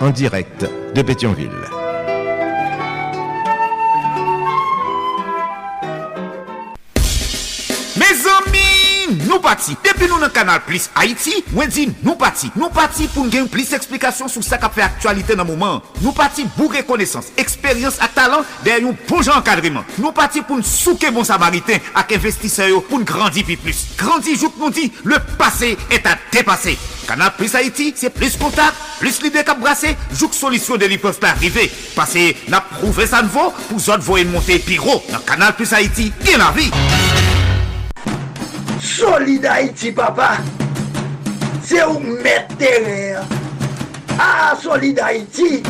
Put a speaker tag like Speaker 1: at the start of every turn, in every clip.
Speaker 1: en direct de Pétionville.
Speaker 2: Nou pati, depi nou nan kanal Plis Haiti, mwen di nou pati Nou pati pou n gen plis eksplikasyon sou sa ka fe aktualite nan mouman Nou pati bou rekonesans, eksperyans ak talan Den yon bon jan kadriman Nou pati pou n souke bon samariten ak investiseyo pou n grandi pi plus. Grandi jouk nou di, le pase et a depase Kanal Plis Haiti, se plis kontak, plis lide kap brase Jouk solisyon de li pev pa rive Pase na prouve san vo, pou zot vo en monte pi ro Nan Kanal Plis Haiti, gen la vi
Speaker 3: Solid Haïti, papa. C'est où mettre Ah, Solid Haïti.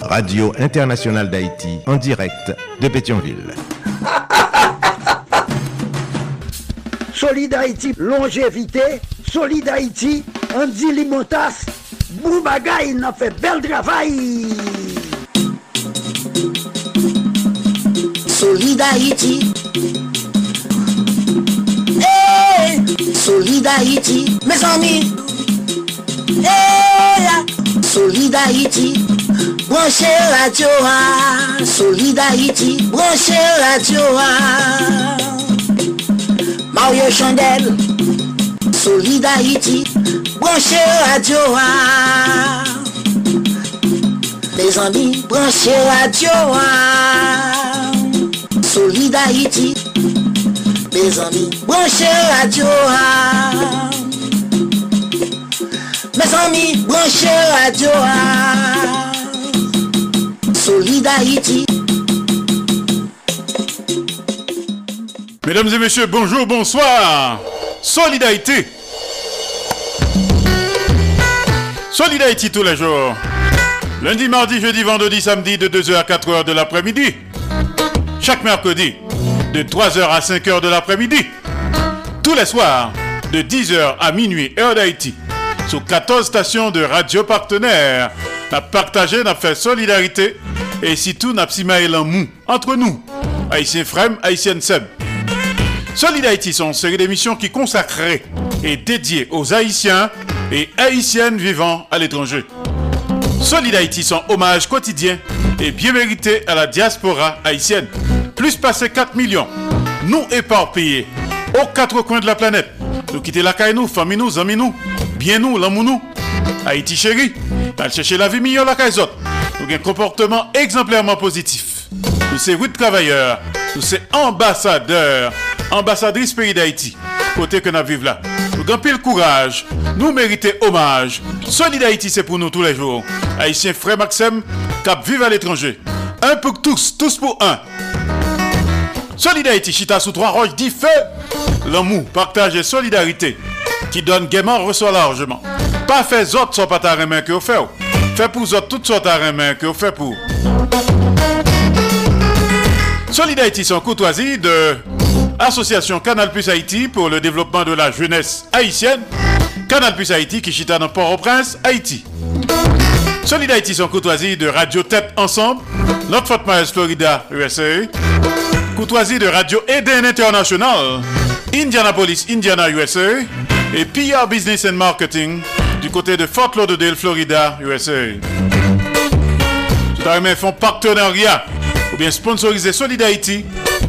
Speaker 1: Radio Internationale d'Haïti, en direct de Pétionville.
Speaker 3: Solid Haïti, longévité. Solid Haïti, Andy Limotas. bou bagay, nan fe bel
Speaker 4: travay. Solidarity hey, Solidarity Mes ami hey, Solidarity Branche la tioa Solidarity Branche la tioa ah. ah. Mario Chandel. Solidarity Haïti, branchez radio. Mes amis, branchez radio. Haïti. Mes amis, branchez radio. Mes amis, branchez radio. Haïti.
Speaker 5: Mesdames et messieurs, bonjour, bonsoir. Solidarité. Solidarité tous les jours. Lundi, mardi, jeudi, vendredi, samedi de 2h à 4h de l'après-midi. Chaque mercredi de 3h à 5h de l'après-midi. Tous les soirs, de 10h à minuit, heure d'Haïti. Sur 14 stations de radio partenaires. N'a partagé, n'a fait solidarité. Et si tout n'a pas mou entre nous. Haïtien Frem, Haïtien Seb. Solid Haïti sont une série d'émissions qui consacrées et dédiées aux Haïtiens et Haïtiennes vivant à l'étranger. Solid Haïti sont hommage quotidien et bien mérité à la diaspora haïtienne. Plus passé 4 millions, nous éparpillés aux quatre coins de la planète. Nous quitter la caille nous, famille nous, amis nous, bien nous, l'amour nous. Haïti chéri, t'as chercher la vie meilleure la caille Nous avons un comportement exemplairement positif. Nous sommes huit travailleurs, nous sommes ambassadeurs, ambassadrices pays d'Haïti. Côté que nous vivons là. Le courage, nous méritons hommage. Solid Haïti, c'est pour nous tous les jours. Haïtien frère Maxime, cap vive à l'étranger. Un pour tous, tous pour un. Solidarité Chita sous trois roches dit feu. L'amour, partage et solidarité qui donne gaiement reçoit largement. Pas fait autres sont pas ta main que vous faites. Fait pour autres toutes sortes ta main que vous faites pour. Solidarité son courtoisie de Association Canal Plus Haïti pour le développement de la jeunesse haïtienne. Canal Plus Haïti qui chita dans Port-au-Prince, Haïti. Solidarité son courtoisie de Radio Tête Ensemble, notre Fort Myers, Florida, USA. Courtoisie de Radio Eden International, Indianapolis, Indiana, USA, et PR Business and Marketing du côté de Fort Lauderdale, Florida, USA. Tout partenariat ou bien sponsoriser Solid Haïti,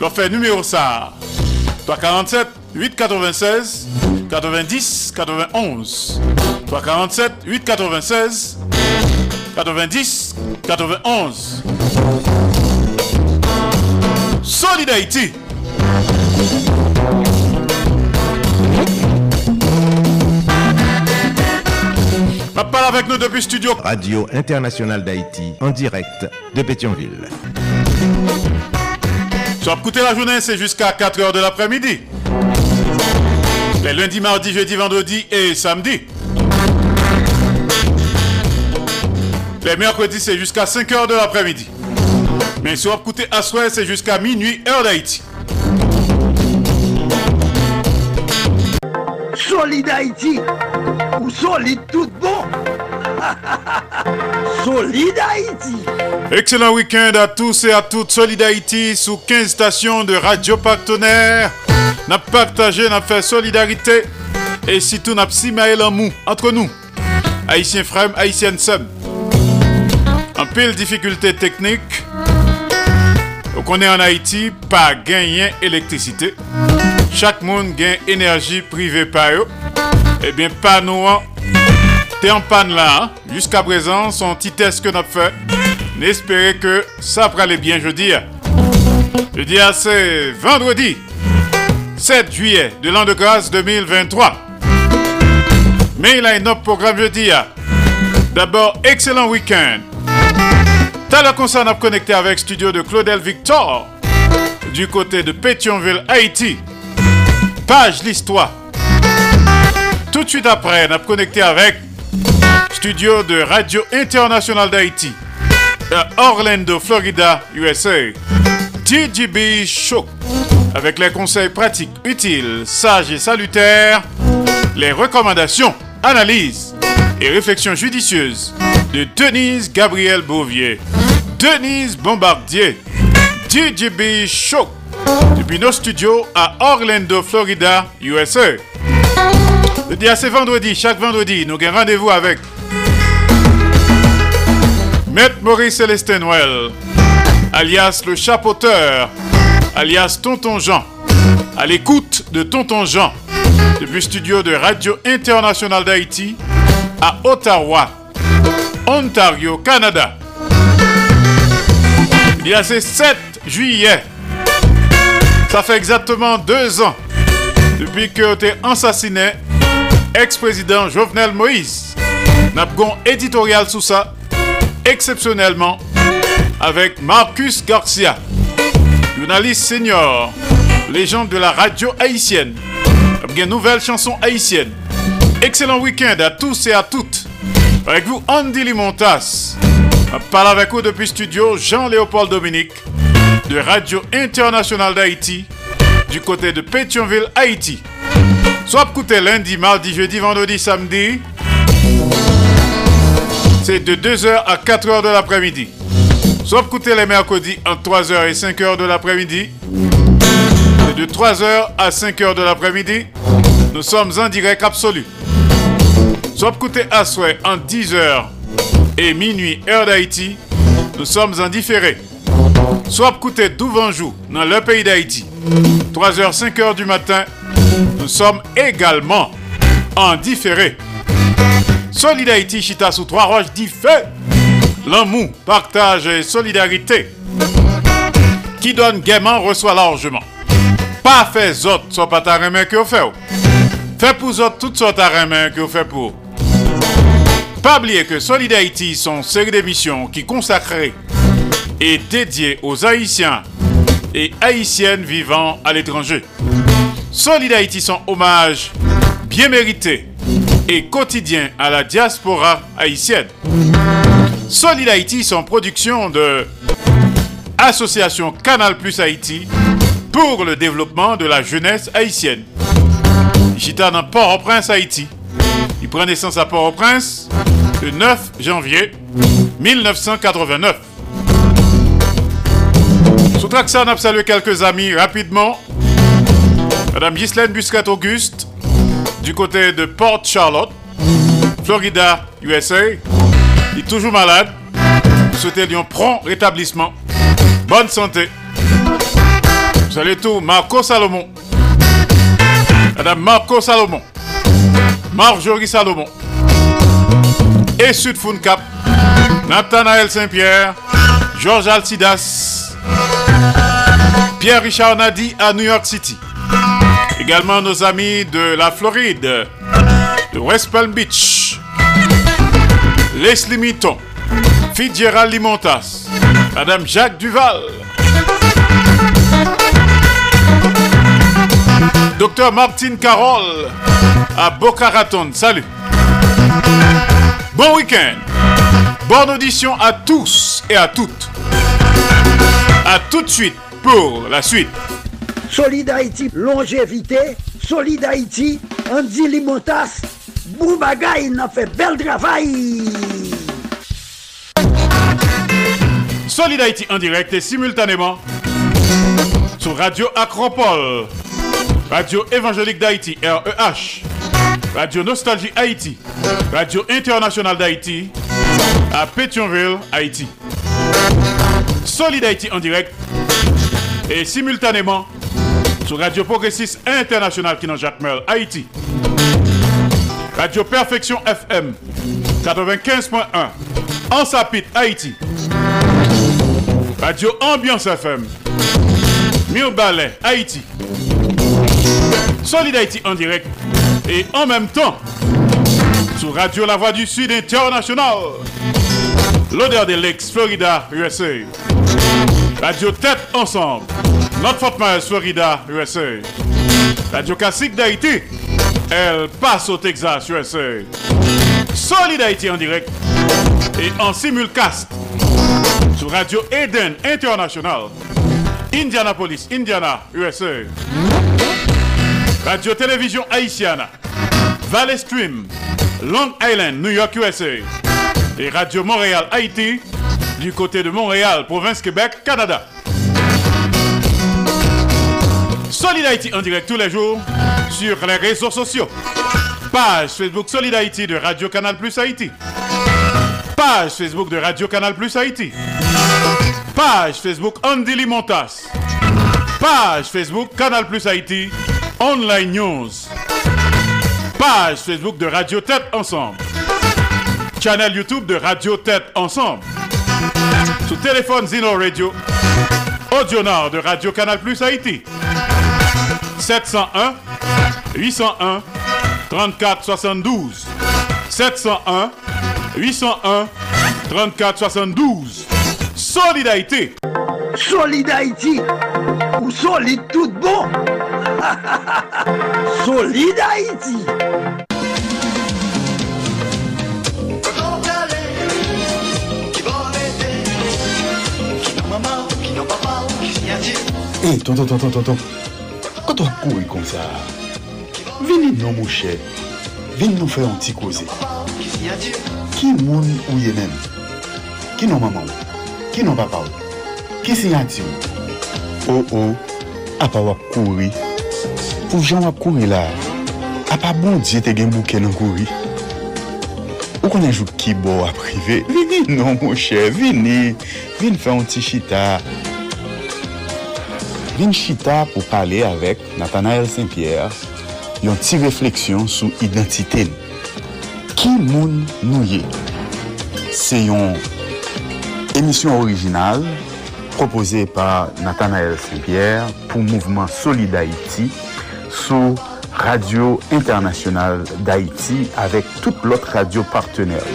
Speaker 5: Leur fait numéro ça. 347 896 90 91. 347 896 90 91. Solid Haïti. Avec nous depuis studio.
Speaker 1: Radio Internationale d'Haïti, en direct de Pétionville.
Speaker 5: Soit écouter la journée, c'est jusqu'à 4h de l'après-midi. Les lundis, mardi, jeudi, vendredi et samedi. Les mercredis, c'est jusqu'à 5h de l'après-midi. Mais si vous écoutez à soir, c'est jusqu'à minuit, heure d'Haïti.
Speaker 3: Solid Haïti, ou solide tout bon. solide Haïti.
Speaker 5: Excellent week-end à tous et à toutes. Solid Haïti sous 15 stations de radio partenaires. N'a partagé, n'a fait solidarité. Et surtout, n'a pas en mou entre nous. Haïtiens frères, Haïtiennes sœurs. En pile difficulté technique. Donc on est en Haïti, pas gagner électricité. Chaque monde gagne énergie privée par eux. Eh bien, pas nous, hein. T'es en panne là. Hein. Jusqu'à présent, son petit test que nous fait. N'espérez que ça va aller bien jeudi. Jeudi, c'est vendredi 7 juillet de l'an de grâce 2023. Mais il a un autre programme jeudi. D'abord, excellent week-end. T'as le concert à connecté avec studio de Claudel Victor du côté de Pétionville, Haïti. Page l'histoire. Tout de suite après, on a connecté avec studio de Radio International d'Haïti Orlando, Florida, USA. TGB Show avec les conseils pratiques, utiles, sages et salutaires, les recommandations, analyses et réflexions judicieuses de Denise Gabriel Bouvier, Denise Bombardier, DJB Show, depuis nos studios à Orlando, Florida, USA. Le c'est vendredi, chaque vendredi, nous avons rendez-vous avec Maître Maurice Célestin Noël, alias le chapeauteur, alias Tonton Jean, à l'écoute de Tonton Jean, depuis studio de Radio Internationale d'Haïti à Ottawa, Ontario, Canada. Il y a ce 7 juillet, ça fait exactement deux ans depuis que été assassiné ex-président Jovenel Moïse. Napgon éditorial sous ça, exceptionnellement, avec Marcus Garcia, journaliste senior, légende de la radio haïtienne. Une nouvelle chanson haïtienne. Excellent week-end à tous et à toutes. Avec vous, Andy Limontas. Parle avec vous depuis studio Jean-Léopold Dominique de Radio Internationale d'Haïti du côté de Pétionville, Haïti. Soit écoutez lundi, mardi, jeudi, vendredi, samedi. C'est de 2h à 4h de l'après-midi. Soit écoutez les mercredis entre 3h et 5h de l'après-midi. C'est de 3h à 5h de l'après-midi. Nous sommes en direct absolu. Soit écoutez à souhait en 10h et minuit heure d'Haïti. Nous sommes en différé. Soit écoutez d'Ouvanjou dans le pays d'Haïti. 3h, 5h du matin. Nous sommes également en différé. Solid Haïti Chita sous trois roches dit fait. L'amour, partage et solidarité. Qui donne gaiement reçoit largement. Pas fait autres, soit pas ta main que vous faites. Fait pour autres toutes sortes de main que vous faites pour. Pas oublier que Solid Haïti sont série d'émissions qui consacrées et dédiées aux Haïtiens et Haïtiennes vivant à l'étranger. Solid Haïti son hommage bien mérité et quotidien à la diaspora haïtienne. Solid Haïti son production de Association Canal Plus Haïti pour le développement de la jeunesse haïtienne. J'étais dans Port-au-Prince, Haïti. Il prend naissance à Port-au-Prince le 9 janvier 1989. Sous ça, on a salué quelques amis rapidement. Madame Ghislaine Busquet-Auguste, du côté de Port Charlotte, Florida, USA. Il est toujours malade. Souhaitez lui un prompt rétablissement. Bonne santé. Salut tout, Marco Salomon. Madame Marco Salomon. Marjorie Salomon. Et Sud Cap. Nathanaël Saint-Pierre, Georges Alcidas, Pierre-Richard Nadi à New York City. Également nos amis de la Floride, de West Palm Beach, Leslie Mitton, Fitzgerald Limontas, Madame Jacques Duval, Docteur Martine Carole à Boca Raton. Salut. Bon week-end. Bonne audition à tous et à toutes. À tout de suite pour la suite.
Speaker 3: Solid Haïti, longévité. Solid Haïti, Andy Limotas. Boubagaï, il a fait bel travail.
Speaker 5: Solid en direct et simultanément sur Radio Acropole, Radio Évangélique d'Haïti, REH, Radio Nostalgie Haïti, Radio Internationale d'Haïti, à Pétionville, Haïti. Solid en direct et simultanément sur Radio Progressiste International qui dans Jacques Merle, Haïti. Radio Perfection FM 95.1 en Sapit, Haïti. Radio Ambiance FM Mille Ballet, Haïti. Solid Haïti en direct et en même temps sur Radio La Voix du Sud International. L'odeur de l'ex Florida, USA. Radio Tête Ensemble. Notre Fort Myers, Florida, USA. Radio Classique d'Haïti. Elle passe au Texas, USA. Solid Haïti en direct et en simulcast sur Radio Eden International. Indianapolis, Indiana, USA. Radio Télévision Haïtiana. Valley Stream. Long Island, New York, USA. Et Radio Montréal, Haïti, du côté de Montréal, province Québec, Canada. Solid Haïti en direct tous les jours sur les réseaux sociaux. Page Facebook Solid Haïti de Radio Canal Plus Haïti. Page Facebook de Radio Canal Plus Haïti. Page Facebook Andy Limontas. Page Facebook Canal Plus Haïti. Online News. Page Facebook de Radio Tête Ensemble. Channel YouTube de Radio Tête Ensemble. Sous téléphone Zino Radio. Audio Nord de Radio Canal Plus Haïti. 701 801 34 72. 701 801 34 72. Solidarité.
Speaker 3: Solid Haïti, ou solide tout bon. Solid Haïti.
Speaker 6: Hey, tonton, tonton, tonton. Quand Kato ak kouri kon sa, vini nou mouche, vini nou fè an ti koze. Ki moun ou ye men? Ki nou maman ou? Ki nou papa ou? Ki si yati ou? Oh, ou oh, ou, apa wak kouri. Pou jan wak kouri la, apa bon diye te gen bouke nan kouri. Ou konen jou ki bo aprive, vini nou mouche, vini, vini fè an ti chita. vin chita pou pale avèk Nathanael Saint-Pierre yon ti refleksyon sou identite. Ki moun nou ye? Se yon emisyon orijinal proposè par Nathanael Saint-Pierre pou mouvment Soli d'Haïti sou Radio Internasyonal d'Haïti avèk tout lot radio partenèl.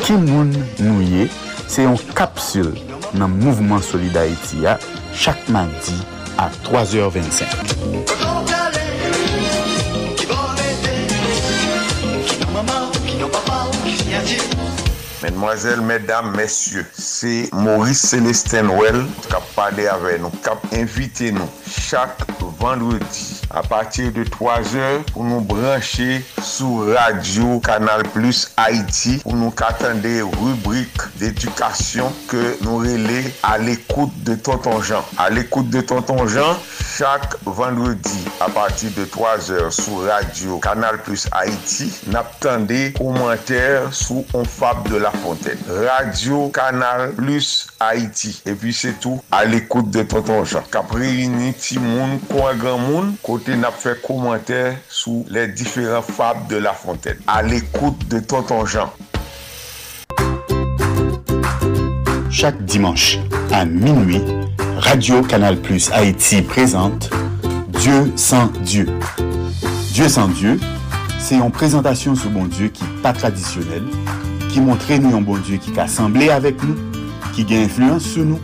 Speaker 6: Ki moun nou ye? Se yon kapsul nan mouvment Soli d'Haïti ya chaque mardi à 3h25.
Speaker 7: Mesdemoiselles, mesdames, messieurs, c'est Maurice Célestin Well qui a parlé avec nous, qui a invité nous chaque vendredi a patir de 3 or pou nou branche sou radio Kanal Plus Haiti pou nou katande rubrik d'edukasyon ke nou rele a l'ekoute de Tonton Jean. A l'ekoute de Tonton Jean, chak vendredi a patir de 3 or sou radio Kanal Plus Haiti nap tande komenter sou On Fab de la Fontaine. Radio Kanal Plus Haiti. E pi se tou a l'ekoute de Tonton Jean. Kapri ni ti moun, kwa gran moun, kwa côté n'a fait commentaire sous les différents fables de la Fontaine. À l'écoute de Tonton Jean.
Speaker 6: chaque dimanche à minuit, Radio Canal Plus Haïti présente Dieu sans Dieu. Dieu sans Dieu, c'est une présentation sur bon Dieu qui n'est pas traditionnelle, qui montre nous un bon Dieu qui a assemblé avec nous, qui a influence sur nous,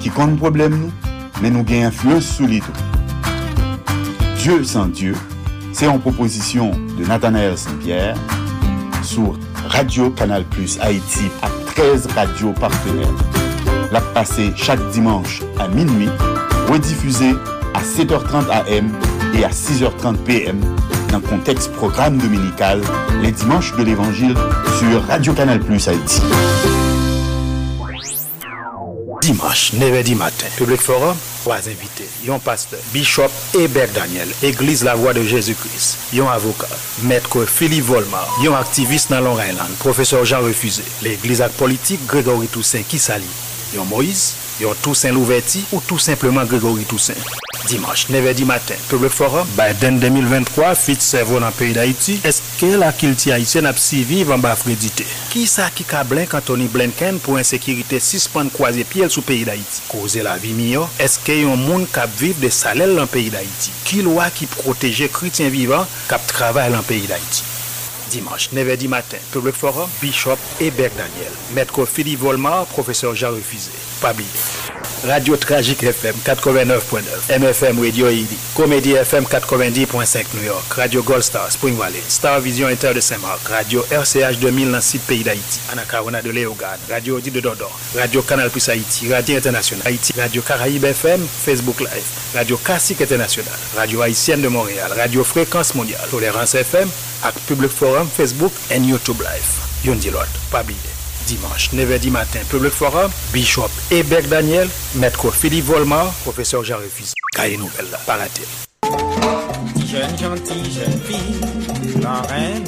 Speaker 6: qui compte problème nous, mais nous a influence sur les tout. Dieu sans Dieu, c'est en proposition de Nathanaël Saint-Pierre sur Radio Canal Plus Haïti à 13 radios partenaires. La passer chaque dimanche à minuit, rediffusée à 7h30 AM et à 6h30 PM dans le contexte programme dominical les dimanches de l'Évangile sur Radio Canal Plus Haïti.
Speaker 8: Dimanche, 9h du matin, Public Forum, trois invités. Yon pasteur, Bishop Hébert Daniel, Église La Voix de Jésus-Christ. Yon avocat, Maître Philippe Volmar. Yon activiste dans Long Island, Professeur Jean Refusé. L'église politique Grégory Toussaint qui s'allie. Yon Moïse, yon Toussaint Louverti ou tout simplement Grégory Toussaint. Dimanche, 9h du matin, Public Forum, Biden 2023, fit servo nan peyi d'Haïti, eske la kilti Haïtien ap si vive an bafredite? Ki sa ki ka blen kantoni blenken pou ensekirite sispan kwaze piel sou peyi d'Haïti? Koze la vi miyo, eske yon moun kap vive de salel lan peyi d'Haïti? Ki lwa ki proteje kritien vivan kap travay lan peyi d'Haïti? Dimanche, 9h du matin, Public Forum, Bishop Ebert Daniel, Mètre Fili Volmar, Professeur Jean Refusé. Radio Tragique FM 89.9, MFM Radio Idi, Comédie FM 90.5 New York, Radio Gold Star Spring Valley, Star Vision Inter de Saint-Marc, Radio RCH 2000 dans site pays d'Haïti, Anacarona de Léogane, Radio Audi de Dodon, Radio Canal Plus Haïti, Radio International Haïti, Radio Caraïbe FM, Facebook Live, Radio Classique International, Radio Haïtienne de Montréal, Radio Fréquence Mondiale, Tolérance FM, ak Public Forum, Facebook et YouTube Live. Yon di lot, pas. Dimanche, 9h du matin, Public Forum, Bishop Hébert Daniel, Maître Philippe Volmar, Professeur Jean Refus. Cahier nouvelle là, pas rater.
Speaker 9: Jeune gentille, jeune fille, la reine,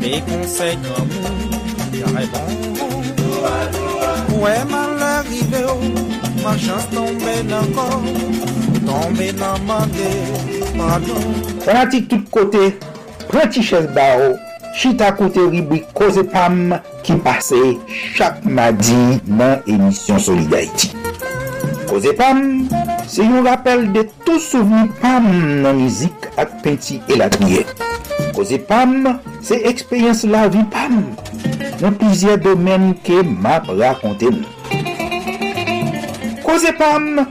Speaker 9: des conseils comme carré bon. Ouais, mal arrivé, ma chance tombée encore, tombée dans ma pardon.
Speaker 10: Fanatik tout kote, pranti ches ba ou, chita kote ribwi Koze Pam ki pase chak madi nan emisyon Solidarity. Koze Pam, se yon rappel de tou souveni Pam nan mizik ak penti elatriye. Koze Pam, se ekspeyens la vi Pam nan pizye domen ke map rakonte nou. Koze Pam,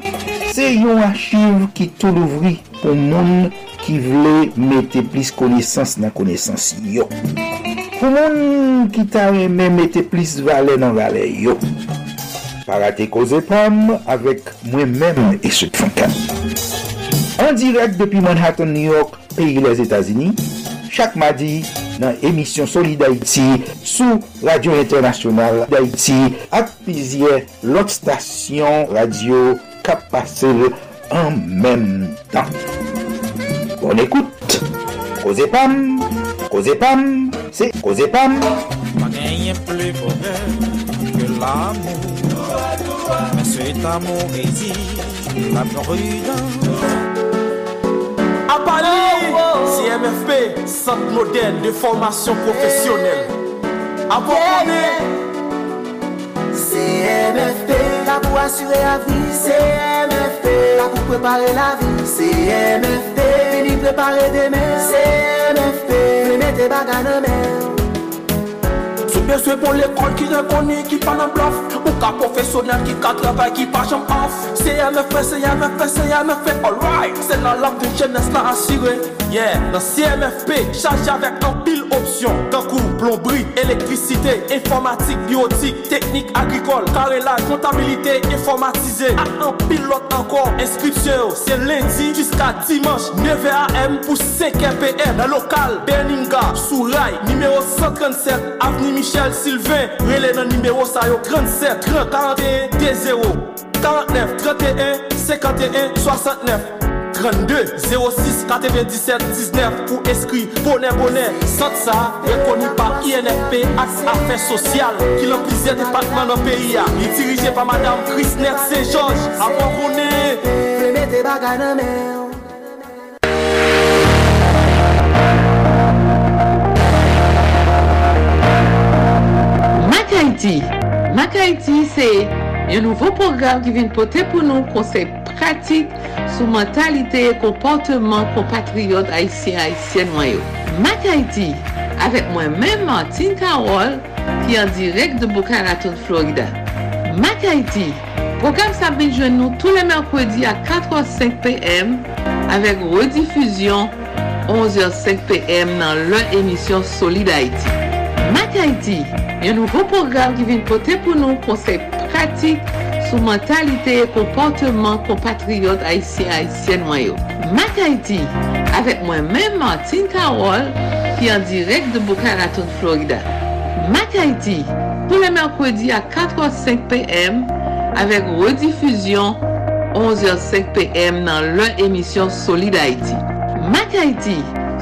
Speaker 10: se yon achiv ki tou louvri pou moun ki vle mette plis konesans nan konesans yo. Pou moun ki ta reme mette plis vale nan vale yo. Parate koze pam avek mwen men e sot fankan. An direk depi Manhattan, New York, peyi les Etats-Unis, chak madi nan emisyon Solid d'Haïti sou Radio Internasyonal d'Haïti ak pizye lot stasyon radio kap pase an menm tan. Bonne écoute. Causez Pam, Causez Pam, c'est Causez Pam.
Speaker 9: Plus bonheur que l'amour. Mais cet amour exige la prudence.
Speaker 11: À Paris, CMFP, Centre moderne de formation professionnelle. À
Speaker 4: CMFP, là pour assurer la vie, CMFP, là pour préparer la vie, CMFP, prepare de men Se MFP, mè mè te
Speaker 11: baga nan men Beswe bon l'ekol ki rekoni ki pa nan blof Ou ka profesyonel ki ka travay ki pa jom af CMFP, CMFP, CMFP, alright Se nan lak de jenes la asire Yeah, nan CMFP, chaje avèk an pil opsyon Tankou, plombri, elektrisite, informatik, biotik, teknik agrikol Karelaj, kontabilite, informatize A an pil lot ankor, inskripsyon Se lendi, jiska dimanche, 9am pou 5pm Nan lokal, Berninga, Souray, nimeyo 137, avni Michel Sylvain, relais dans numéro ça yo 37 30 41 0 49 31 51 69 32 06 97 19 pour inscrire bonnet bonnet. Centre ça reconnu par INFP Affaires Sociales qui l'ont plusieurs départements dans le pays Il est dirigé par Madame Christner Saint-Georges.
Speaker 4: Mettez bagages dans main.
Speaker 12: Mac Haïti, Mac Haiti, c'est un nouveau programme qui vient porter pour nous conseils pratiques sur mentalité et comportement compatriotes haïtiens haïtiennes noyaux. Mac Haiti, avec moi-même Martine Carole, qui est en direct de Boca Raton, Florida. Mac Haiti, programme vient nous tous les mercredis à 4h05 p.m. avec rediffusion 11h05 p.m. dans leur émission Solid. Mac Haiti, un nouveau programme qui vient porter pour nous conseils pratiques sur mentalité et comportement compatriotes haïtiens haïtiennes noyaux. Mac Haiti, avec moi-même Martine Carole, qui est en direct de Boca Raton, Florida. Mac Haiti, tous les mercredis à 4h05 p.m. avec rediffusion 11h05 p.m. dans leur émission Solid Haïti. Mac Haiti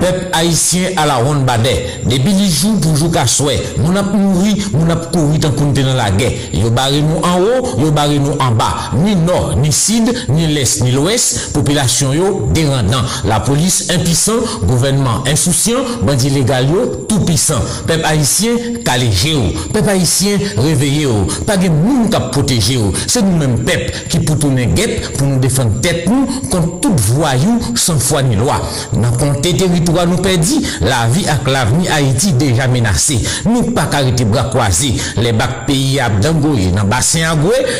Speaker 13: Peuple haïtien à la ronde badet. Depuis les jours pour jouer qu'à souhait. Mon ap mouri, mon ap couru tant qu'on dans la guerre. Yo barré nous en haut, yo barré nous en bas. Ni nord, ni sud, ni l'est, ni l'ouest. Population yo dérendant. La police impuissant, gouvernement insouciant, bandit légal yo tout puissant. Peuple haïtien calé géo. Peuple haïtien réveillé yo. Pas de monde qui protéger yo. C'est nous-mêmes peuple qui pour tourner pour nous défendre tête nous contre tout voyou sans foi ni loi. Dans territoire nous perdit, la vie avec l'avenir Haïti déjà menacé. Nous pas arrêter bras croisés. Les bacs pays à Dangoye, dans bassin à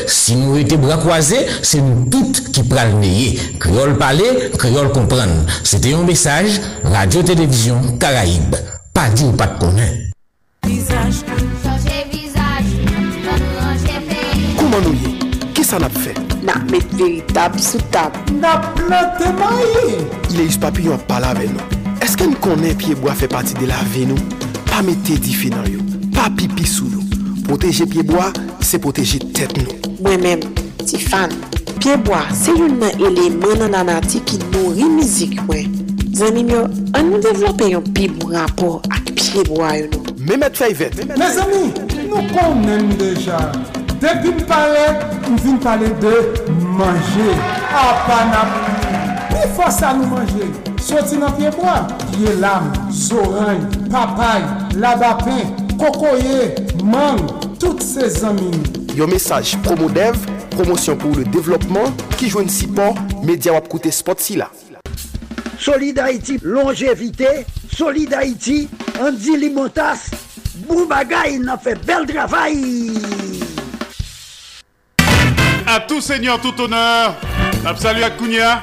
Speaker 13: si nous étions bras croisés, c'est nous toutes qui pral neyer. Créole parler, créole comprendre. C'était un message, Radio-Télévision Caraïbe. Pas dit ou pas de connaître.
Speaker 14: Visage, changer visage, ranger pays.
Speaker 15: Comment nous y Qu'est-ce qu'on a fait?
Speaker 16: N'a mettre véritable sous table.
Speaker 15: N'a planté maïs. Il est juste papillon à parler avec nous. Eske nou konen pyeboa fe pati de la ve nou? Pa mette difi nan yo, pa pipi sou nou. Poteje pyeboa, se poteje tet nou. Mwen
Speaker 16: men, ti fan, pyeboa se yon nan elemen nan anati ki nori mizik mwen. Zanim yo, an nou devlope yon pi mou rapor ak pyeboa yo
Speaker 15: nou. Mehmet Fayvet.
Speaker 17: Me zami, nou konen deja. Depi m pale, m vin pale de manje. A panam. Il faut ça nous manger. Sorti dans pied bois, pied lame, zoragne, papaye, labapin, cocoyer, mangue, toutes ces amis.
Speaker 15: Yo message promo dev, promotion pour le développement qui joue un support média wap côté spot si là.
Speaker 3: Solid Haïti, longévité. Solid Haïti, Andy Limotas. Boubagaï, n'a fait bel travail.
Speaker 5: À tout seigneur, tout honneur, salut à Kounia,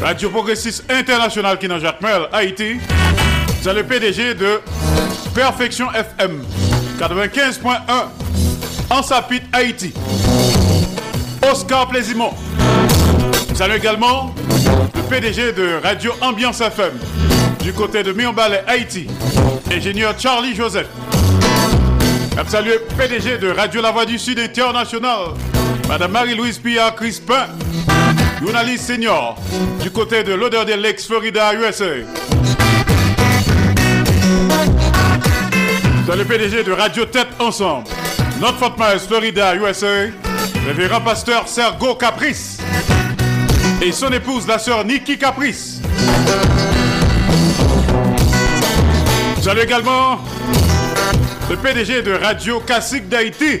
Speaker 5: Radio Progressiste International qui Jacmel, Haïti. C'est le PDG de Perfection FM 95.1 en Sapit, Haïti. Oscar Plaisimont. Saluons également le PDG de Radio Ambiance FM du côté de Mionbalais, Haïti. Ingénieur Charlie Joseph. Le PDG de Radio La Voix du Sud International. Madame Marie-Louise Pia Crispin, journaliste senior du côté de l'odeur de l'ex Florida, USA. Dans le PDG de Radio Tête Ensemble, Notre Fort Myers, Florida, USA, révérend pasteur Sergo Caprice et son épouse, la sœur Nikki Caprice. Salut également le PDG de Radio Classique d'Haïti,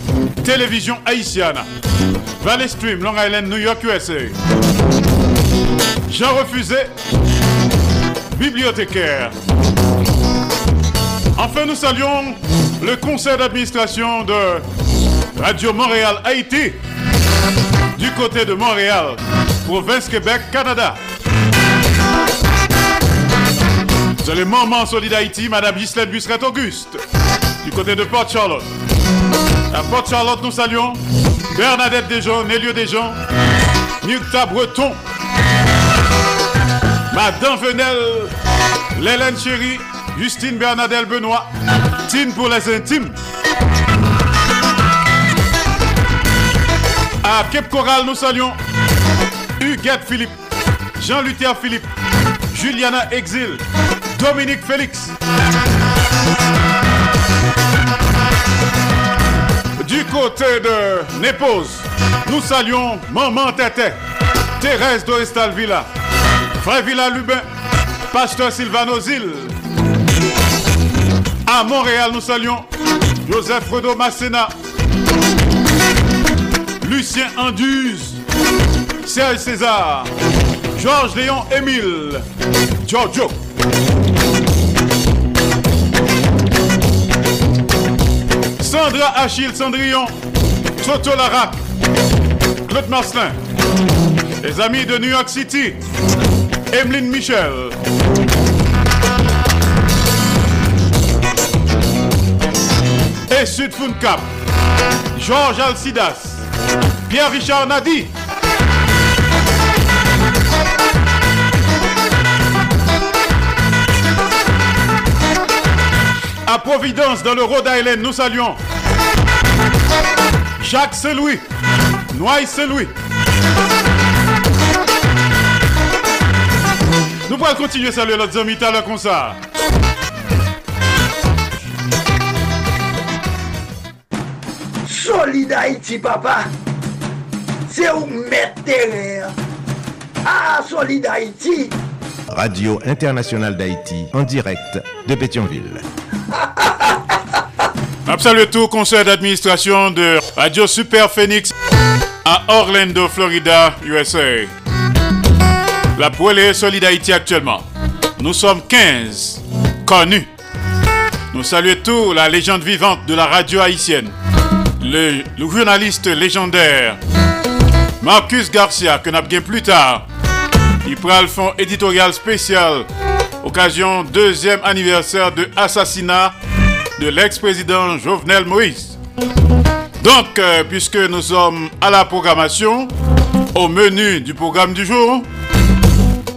Speaker 5: Télévision Haïtiana. Valley Stream, Long Island, New York, USA. Jean Refusé, bibliothécaire. Enfin, nous saluons le conseil d'administration de Radio Montréal Haïti du côté de Montréal, province Québec, Canada. C'est le moment solide Haïti, Madame Ghislaine Busseret Auguste, du côté de Port Charlotte. À Port Charlotte, nous saluons Bernadette Desjons, Nélio Desjons, Nukta Breton, Madame Venel, Lélène Chéri, Justine Bernadette Benoît, Tine pour les intimes. À Cape Coral, nous saluons Huguette Philippe, Jean-Luther Philippe, Juliana Exil, Dominique Félix. Côté de Népose, nous saluons Maman Tété, Thérèse d'Orestal Villa, Frère Villa Lubin, Pasteur Sylvano Zil. À Montréal, nous saluons Joseph Fredo Massena, Lucien Anduze, Serge César, Georges Léon Émile, Giorgio. Sandra Achille Cendrillon, Toto Larac, Claude Marcelin, les amis de New York City, Emeline Michel. Et Sud Cap, Georges Alcidas, Pierre-Richard Nadi. À Providence, dans le Rhode Island, nous saluons Jacques Selouis, Noailles Selouis. Nous pourrons continuer à saluer notre ami tout à l'heure comme ça.
Speaker 3: Solid Haïti, papa. C'est où mettre. Ah, Solid Haïti.
Speaker 1: Radio Internationale d'Haïti, en direct de Pétionville.
Speaker 5: Absolue tout conseil d'administration de Radio Super Phoenix à Orlando, Florida, USA. La poêle est Solid Haïti actuellement. Nous sommes 15 connus. Nous saluons tous la légende vivante de la radio haïtienne. Le, journaliste légendaire Marcus Garcia, que n'a bien plus tard. Il prend le fond éditorial spécial occasion deuxième anniversaire de assassinat de l'ex-président Jovenel Moïse. Donc, euh, puisque nous sommes à la programmation, au menu du programme du jour,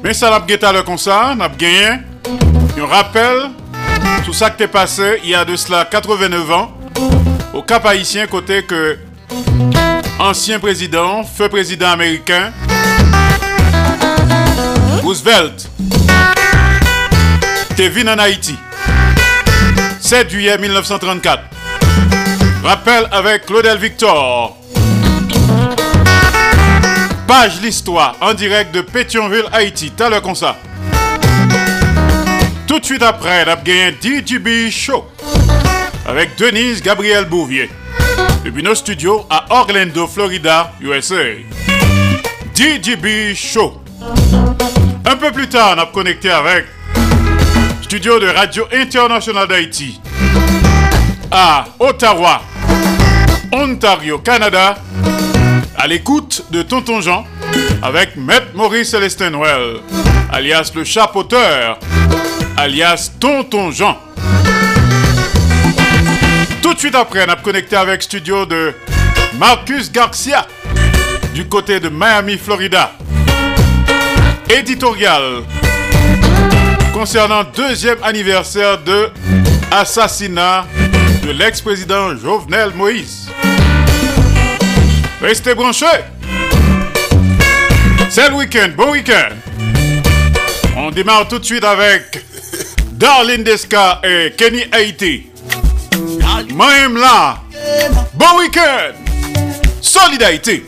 Speaker 5: mais ça n'a le ça, n'a gagné un rappel tout ça qui est passé il y a de cela 89 ans au Cap Haïtien côté que ancien président, feu président américain Roosevelt était venu en Haïti 7 juillet 1934. Rappel avec Claudel Victor. Page l'histoire en direct de Pétionville, Haïti. T'as le comme ça. Tout de suite après, a gagné DJB Show avec Denise Gabriel Bouvier. Depuis nos studios à Orlando, Florida, USA. DJB Show. Un peu plus tard, on a connecté avec studio de Radio Internationale d'Haïti à Ottawa, Ontario, Canada, à l'écoute de Tonton Jean avec Maître Maurice Célestin alias le chapeauteur, alias Tonton Jean. Tout de suite après, on a connecté avec studio de Marcus Garcia du côté de Miami, Florida. Éditorial concernant deuxième anniversaire de assassinat de l'ex-président Jovenel Moïse. Restez branchés. C'est le week-end, bon week-end. On démarre tout de suite avec Darlene Desca et Kenny Haiti. Même là, bon week-end. Solidarité.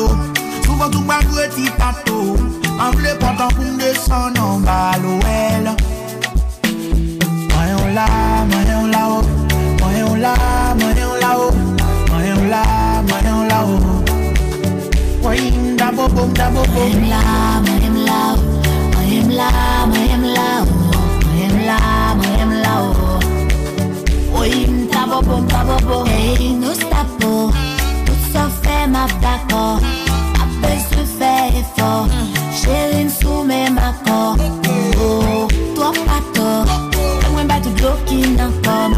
Speaker 18: Yo Souvan tou bag wè ti tato
Speaker 9: An vle pantan pou m desan nan bal ouel Mwen yon la, mwen yon la ou Mwen yon la, mwen yon la ou Mwen yon la, mwen yon la ou Mwen yon da bo bom, da bo bom
Speaker 14: Mwen la, mwen la ou Mwen la, mwen la ou Mwen la, mwen la ou Mwen ta bo bom, ta bo bom Hey, nou stapo Tout sa fe map dako Apè se fe efor Chéri n sou men mako Oh, to pato Mwen bati bloki nan kom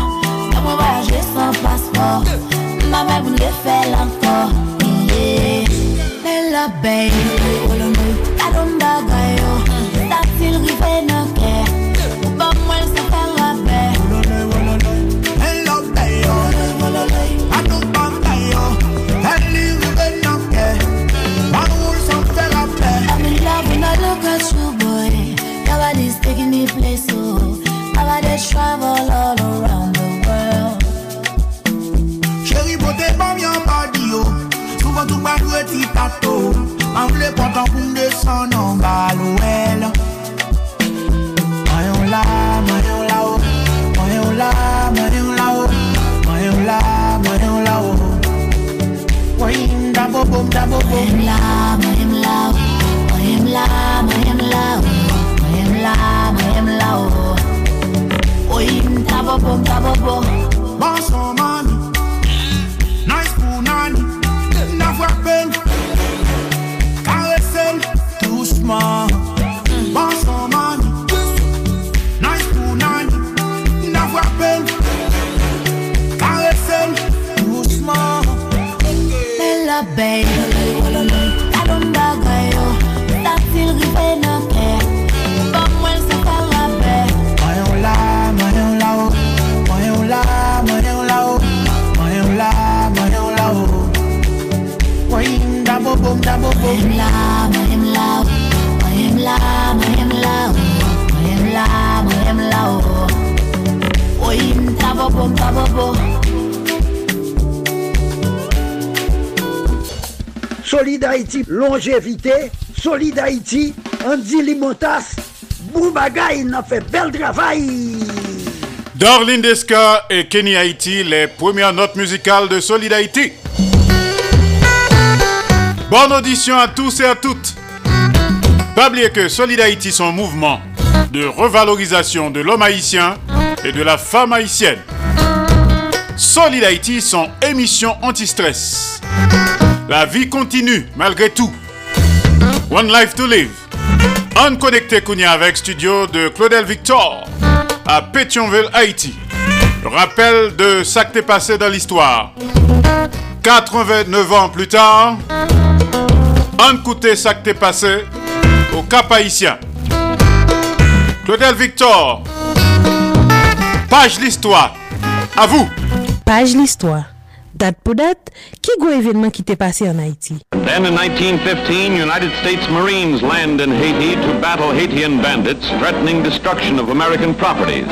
Speaker 14: Mwen voyaje san paspor Ma mè pou nge fe lankor Yeah. Bella babe
Speaker 9: dwe ti tato An vle pantan pou m desan nan bal ouel Mwen yon la, mwen yon la ou Mwen yon la, mwen yon la ou Mwen yon la, mwen yon la ou Mwen yon da bo bom, da bo bom
Speaker 14: Mwen la, mwen la ou. Mwen la, mwen la ou. Mwen la, mwen la ou. Mwen ta bo bom, ta bo bom.
Speaker 9: Bon son mami. Nice pou nani Na vwa pen Oh, man. Boss money, Nice pour nine. N'avoir peine. Caresser doucement.
Speaker 14: Elle Bella, baby.
Speaker 3: Solid Haïti, longévité. Solid Haïti, Andy Limotas. Boubagaï, n'a fait bel travail.
Speaker 5: Darlene Desca et Kenny Haiti, les premières notes musicales de Solid Haïti. Bonne audition à tous et à toutes. Pas oublier que Solid Haïti, son mouvement de revalorisation de l'homme haïtien et de la femme haïtienne. Solid Haïti, son émission anti-stress. La vie continue malgré tout. One life to live. On connecté Kounia avec studio de Claudel Victor à Pétionville, Haïti. Rappel de ça qui passé dans l'histoire. 89 ans plus tard, on écoutait ça qui passé au Cap Haïtien. Claudel Victor, page l'histoire. À vous.
Speaker 18: Page l'histoire. Date pour date, qui go événement qui t'est passé en Haïti?
Speaker 19: Then in 1915, United States Marines land in Haiti to battle Haitian bandits threatening destruction of American properties.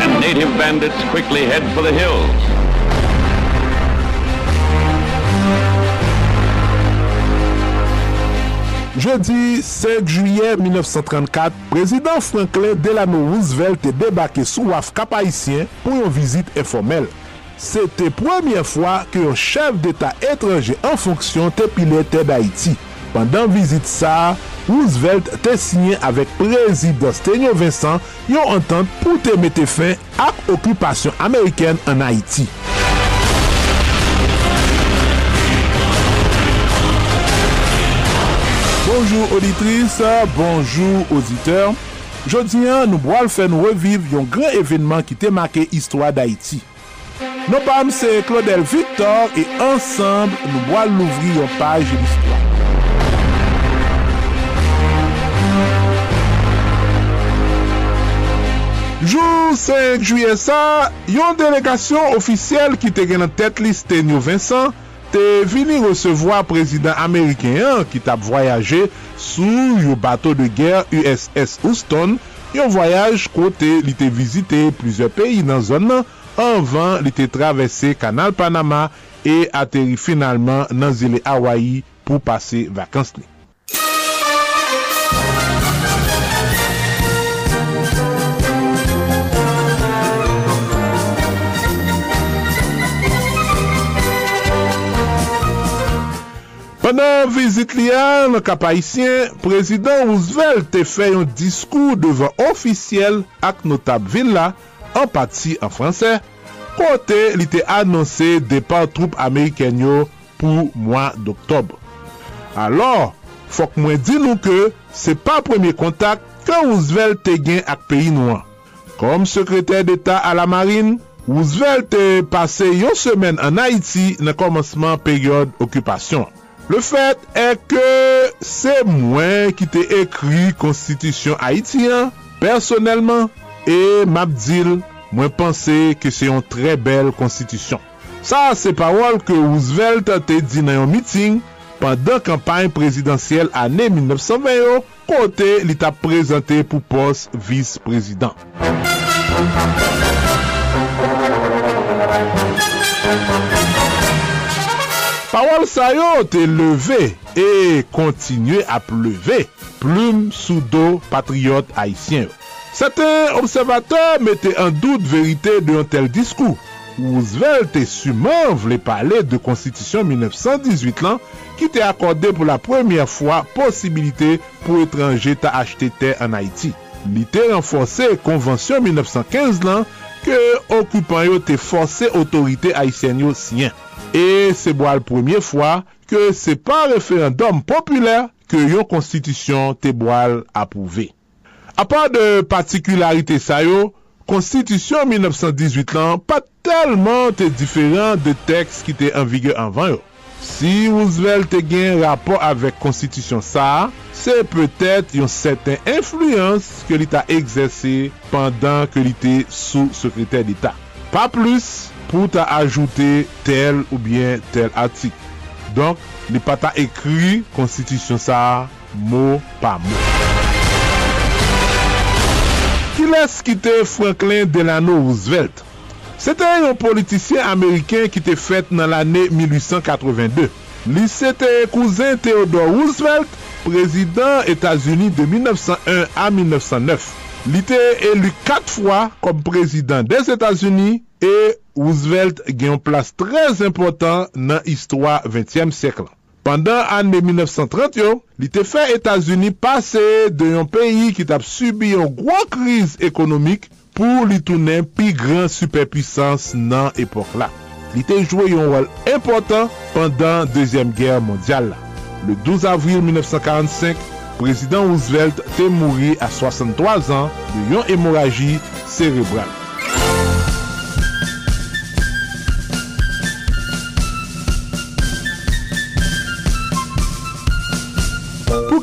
Speaker 19: And native bandits quickly head for the hills.
Speaker 20: Jeudi 5 juillet 1934, président Franklin Delano Roosevelt est débarqué sous Waf Cap Haïtien pour une se te premye fwa ke yon chev d'Etat etranje an fonksyon te pilete d'Haïti. Pendan vizit sa, Roosevelt te sinye avèk prezident Stenio Vincent yon entente pou te mette fin ak okupasyon Ameriken an Haïti. Bonjour auditrice, bonjour auditeur. Jodi an nou boal fè nou reviv yon gran evenman ki te make Histoire d'Haïti. Nou pam se Claudel Victor e ansamb nou boal louvri yon paj l'histoire. Jou 5 juye sa, yon delegasyon ofisyel ki te gen an tet lis Tenyo Vincent te vini resevoa prezident Ameriken ki tap voyaje sou yon bato de ger USS Houston, yon voyaj kote li te vizite plize peyi nan zon nan anvan li te travesse kanal Panama e ateri finalman nan zile Hawaii pou pase vakans li. Nan vizit li an, kapayisyen, prezident Roosevelt te fè yon diskou devan ofisyel ak notab villa, an pati an fransè, kote li te anonsè depan troupe Ameriken yo pou mwa d'Oktob. Alors, fok mwen di nou ke se pa premye kontak ke Roosevelt te gen ak peyi nou an. Kom sekretèr d'Etat a la marine, Roosevelt te pase yon semen an Haiti nan komanseman peryode okupasyon. Le fèt e ke se mwen ki te ekri konstitisyon Haitien, personelman, e mabdil mwen panse ke se yon tre bel konstitisyon. Sa se parol ke Roosevelt te di nan yon miting pandan kampany prezidansyel ane 1920 kote li ta prezante pou pos vice-prezident. Parol sa yo te leve e kontinye ap leve plume sou do patriote haisyen yo. Sate observateur mette an dout verite de an tel diskou. Roosevelt te suman vle pale de konstitisyon 1918 lan ki te akorde pou la premye fwa posibilite pou etranje ta achete te an Haiti. Li te renfonse konvansyon 1915 lan ke okupan yo te force otorite Haitien yo siyen. E se bo al premye fwa ke se pa referendom populer ke yo konstitisyon te bo al apouve. A pa de partikularite sa yo, konstitisyon 1918 lan pa telman te diferan de tekst ki te envige anvan yo. Si Roosevelt te gen rapor avek konstitisyon sa, se peutet yon seten influyans ke li ta egzese pandan ke li te sou sekreter d'Etat. Pa plus pou ta ajoute tel ou bien tel atik. Donk, li pa ta ekri konstitisyon sa, mou pa mou. Ki les ki te Franklin Delano Roosevelt? Se te yon politisyen Ameriken ki te fet nan l ane 1882. Li se te kouzen Theodore Roosevelt, prezident Etats-Unis de 1901 a 1909. Li te elu kat fwa kom prezident des Etats-Unis e Roosevelt gen yon plas trez important nan histwa 20e seklan. Pendan ane 1930 yo, li te fe Etasuni pase de yon peyi ki tap subi yon gwa kriz ekonomik pou li tounen pi gran superpuissance nan epok la. Li te jwe yon rol important pandan Dezyem Ger Mondial la. Le 12 avril 1945, Prezident Roosevelt te mouri a 63 an de yon hemoraji cerebral.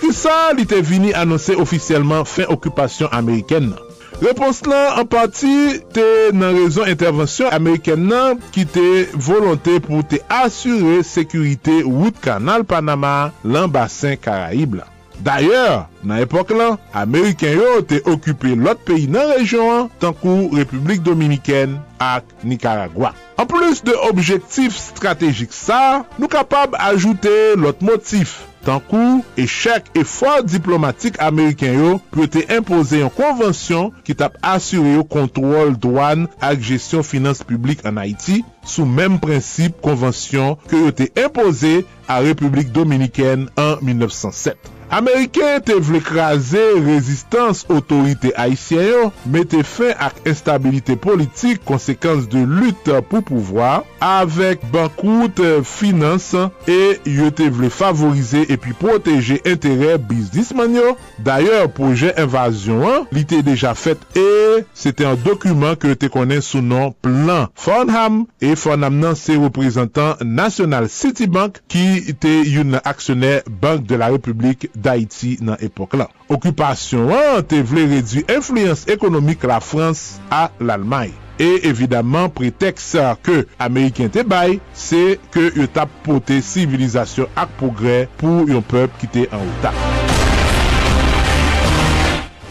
Speaker 20: Pou sa, li te vini anonsè ofisyelman fin okupasyon Ameriken nan. Repons lan an pati te nan rezon intervensyon Ameriken nan ki te volontè pou te asyre sekurite wout kanal Panama lan basen Karaib lan. D'ayor, nan epok lan, Ameriken yo te okupe lot peyi nan rejon an, tankou Republik Dominiken ak Nicaragua. An plus de objektif strategik sa, nou kapab ajoute lot motif. Tankou, echec e fwa diplomatik Ameriken yo pou te impose yon konvensyon ki tap asyre yo kontrol douan ak jesyon finans publik an Haiti sou menm prinsip konvensyon ke yo te impose a Republik Dominiken an 1907. Ameriken te vle kraze rezistans otorite Haitien yo, mette fin ak instabilite politik konsekans de lut pou pouvoi, avek bankout finans e yo te vle favorize epi proteje entere biznisman yo. D'ayor, proje invasyon an, li te deja fet e, se te an dokumen ke te konen sou nan plan Farnham e Farnham nan se reprezentan National City Bank ki te yon aksyoner Bank de la Republik d'Haïti nan epok la. Okupasyon an te vle redwi influence ekonomik la Frans a l'Almay. E evidaman preteks sa ke Ameriken te bay, se ke yo tap pote sivilizasyon ak progre pou yon pep ki te an ou tap.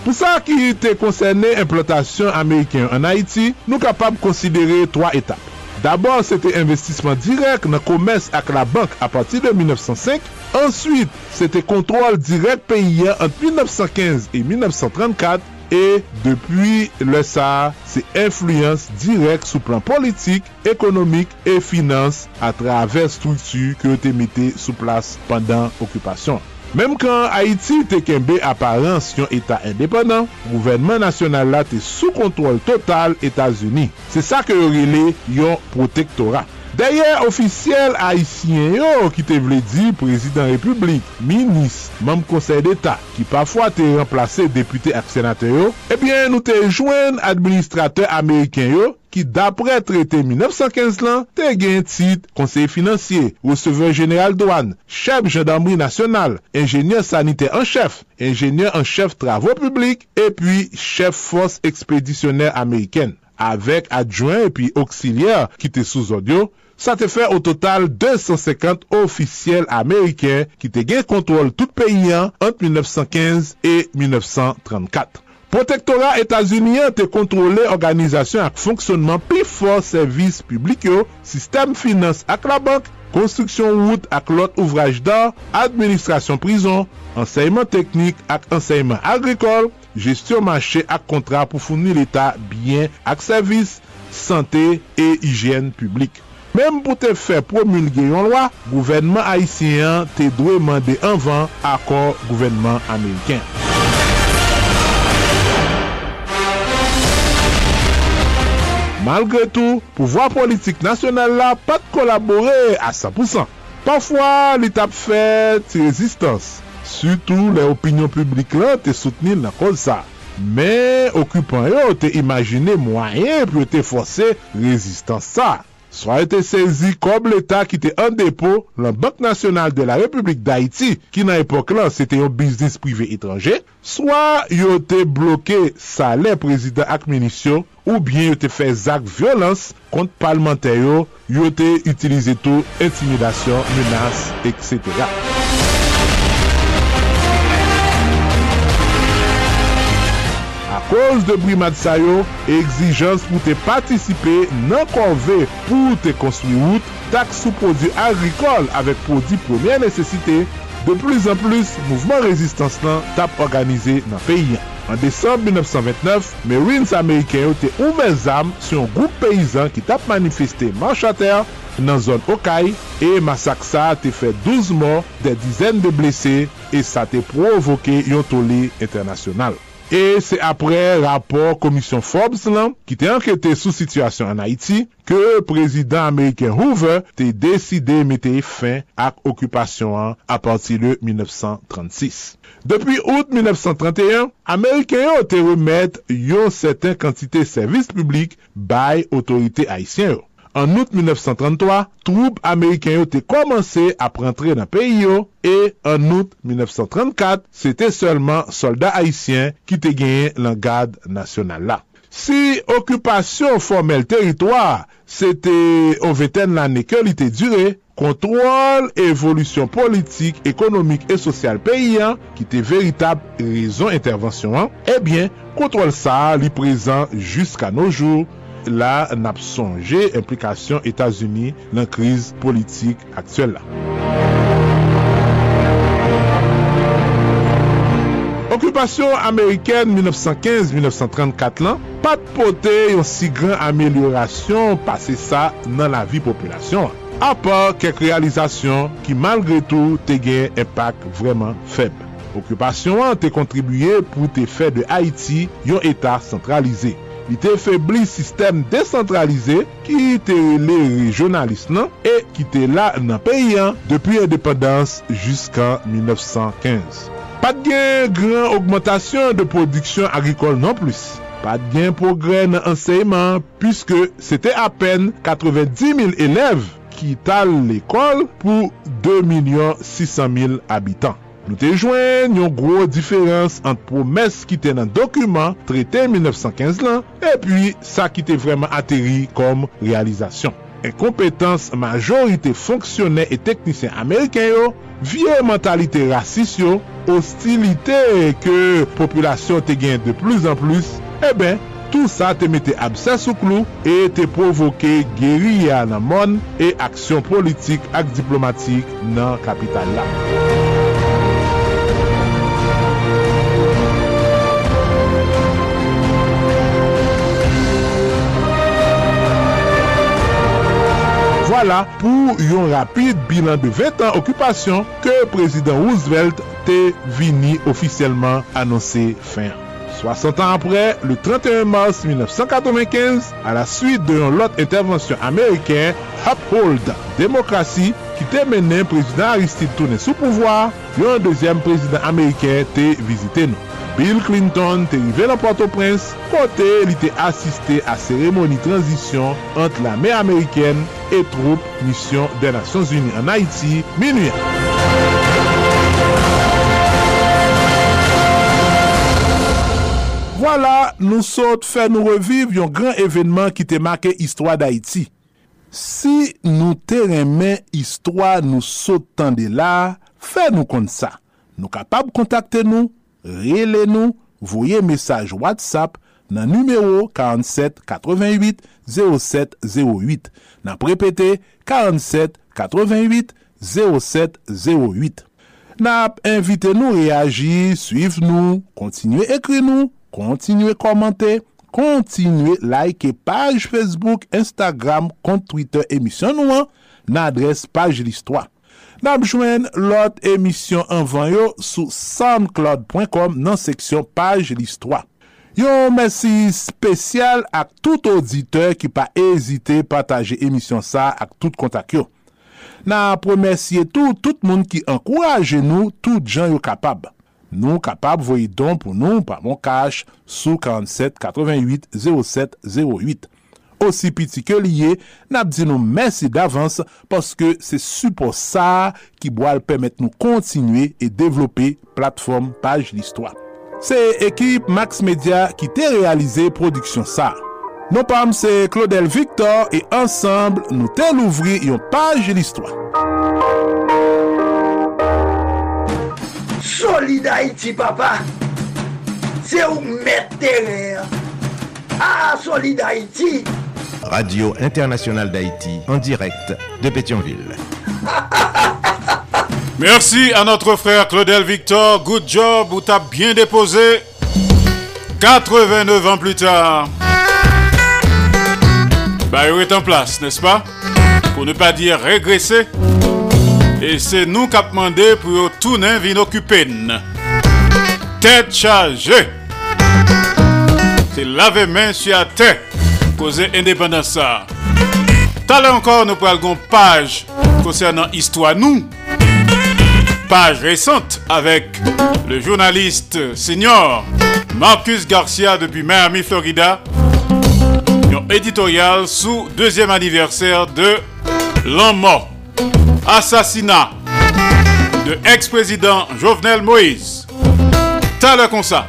Speaker 20: Pou sa ki te konserne implantasyon Ameriken an Haïti, nou kapab konsidere 3 etap. D'abord, se te investisman direk nan komes ak la bank a pati de 1905, Ensuite, c'était contrôle direct paysan entre 1915 et 1934 et depuis le ça, c'est influence directe sous plan politique, économique et finance à travers structure que te mettez sous place pendant occupation. Mem kan Haiti te kenbe aparans yon etat independant, gouvernement nasyonal la te sou kontrol total Etats-Unis. Se sa ke yorile yon protektorat. Deye ofisyel Haitien yo ki te vle di prezident republik, minis, mam konsey d'Etat ki pafwa te remplase depute ak senate yo, eh ebyen nou te jwen administrate Ameriken yo ki dapre trete 1915 lan te gen tit konsey finansye, receveur general douan, chef jendamri nasyonal, enjeneur sanite en chef, enjeneur en chef travou publik, epi chef fos ekspedisyoner Ameriken, avek adjwen epi auxilier ki te sou zodyo, Sa te fe au total 250 ofisyel Ameriken ki te gen kontrol tout peyi an ant 1915 et 1934. Protektora Etasunian te kontrole organizasyon ak fonksyonman pi for servis publik yo, sistem finans ak la bank, konstruksyon wout ak lot ouvraj dar, administrasyon prison, enseyman teknik ak enseyman agrikol, gestyon manche ak kontra pou founi l'Etat biyen ak servis, sante e higyen publik. Mem pou te fe promulge yon lwa, gouvenman Haitien te dwe mande anvan akor gouvenman Ameriken. Malgre tou, pouvoi politik nasyonal la pat kolabore a 100%. Pafwa li tap fe ti rezistans. Soutou le opinyon publik la te soutenil nan kon sa. Men, okupan yo te imajine mwayen pou te fose rezistans sa. Swa ete sezi kob l'Etat ki te an depo lan Bank Nasional de la Republik d'Haïti ki nan epok lan se te yon biznis privé etranje, swa yo te bloke sa le prezident ak menisyon ou bien yo te fe zak violans kont parlementaryo, yo te utilize tou intimidasyon, menas, etc. koz de brimat sayo, egzijans pou te patisipe nan konve pou te konstruy wout, tak sou podi agrikol avek podi premier nesesite, de plus an plus, mouvman rezistans lan tap organize nan peyyan. an. Desembe 1929, Marines Ameriken yo te ouve zam sou yon goup peyizan ki tap manifeste manchater nan zon Okay e masak sa te fe 12 mor, de dizen de blese e sa te provoke yon tole internasyonal. E se apre rapor komisyon Forbes lan, ki te anketè sou situasyon an Haiti, ke prezident Ameriken Hoover te deside mette fin ak okupasyon an apanti le 1936. Depi out 1931, Ameriken yo te remet yon seten kantite servis publik bay otorite Haitien yo. An out 1933, troub Ameriken yo te komanse ap rentre nan peyi yo, e an out 1934, se te seulement soldat Haitien ki te genye lan gade nasyonal la. Si okupasyon formel teritwa, se te oveten lan neke li te dure, kontrol evolusyon politik, ekonomik e sosyal peyi an, ki te veritab rezon intervensyon an, ebyen, eh kontrol sa li prezan jiska nou jour, la nap sonje implikasyon Etasuni nan kriz politik aktuel la. Okupasyon Ameriken 1915-1934 lan, pat pote yon si gran amelyorasyon pase sa nan la vi populasyon an. apor kek realizasyon ki malgre tou te gen empak vreman feb. Okupasyon an te kontribuye pou te fe de Haiti yon etat sentralize. li te febli sistem desentralize ki te le regionalist nan e ki te la nan peyan depi independans jusqu'an 1915. Pat gen gran augmentation de prodiksyon agrikol nan plus. Pat gen progre nan enseyman pwiske sete apen 90.000 elev ki tal l'ekol pou 2.600.000 abitan. Nou te jwen yon gro diferans ant promes ki te nan dokumen trete 1915 lan, epi sa ki te vreman ateri kom realizasyon. En kompetans majorite fonksyonè e teknisyen Ameriken yo, vie mentalite rasis yo, ostilite ke populasyon te gen de plus an plus, e ben, tout sa te mette absa sou klou e te provoke geriya nan mon e aksyon politik ak diplomatik nan kapital la. la pou yon rapide bilan de 20 an okupasyon ke prezident Roosevelt te vini ofisyelman anonsi fin. 60 ans après, le 31 mars 1995, à la suite de l'autre intervention américaine, Uphold Démocratie, qui était mené président Aristide tourné sous pouvoir, et un deuxième président américain était visité nous. Bill Clinton te rive la Port-au-Prince, kote li te asiste a seremoni transisyon ant la me Ameriken et troupe mission de Nations Uni an Haiti minuyen. Voilà, nou sot fè nou reviv yon gran evenman ki te make histwa d'Haïti. Si nou te remè histwa nou sot tande la, fè nou kont sa. Nou kapab kontakte nou rele nou, voye mesaj WhatsApp nan numero 47 88 07 08. Nan prepete 47 88 07 08. Nan ap invite nou reagi, suiv nou, kontinue ekri nou, kontinue komante, kontinue like page Facebook, Instagram, kont Twitter emisyon nou an, nan adres page listwa. Nabjwen lot emisyon anvan yo sou soundcloud.com nan seksyon page listwa. Yo mersi spesyal ak tout auditeur ki pa ezite pataje emisyon sa ak tout kontak yo. Na premersye tout, tout moun ki ankouraje nou tout jan yo kapab. Nou kapab voye don pou nou pa moun kache sou 47 88 07 08. osi piti ke liye, nap di nou mersi davans paske se supo sa ki boal pemet nou kontinue e devlope platform page L'Histoire. Se ekip Max Media ki te realize Produksyon Sa. Nou pam se Claudel Victor e ansamble nou te louvri yon page L'Histoire.
Speaker 3: Solid Haïti, papa. C'est où mettre terre. Ah, Solid Haïti.
Speaker 1: Radio Internationale d'Haïti, en direct de Pétionville.
Speaker 5: Merci à notre frère Claudel Victor. Good job, vous t'as bien déposé. 89 ans plus tard. Il est en place, n'est-ce pas? Pour ne pas dire régresser. Et c'est nous qui avons demandé pour tourner vin occupé. Tête chargée. C'est laver main sur la tête causer indépendance ça. Tout encore, nous prenons une page concernant histoire nous. Page récente avec le journaliste senior Marcus Garcia depuis Miami, Florida. Un éditorial sous deuxième anniversaire de l'an mort. Assassinat de ex-président Jovenel Moïse. T'as comme ça.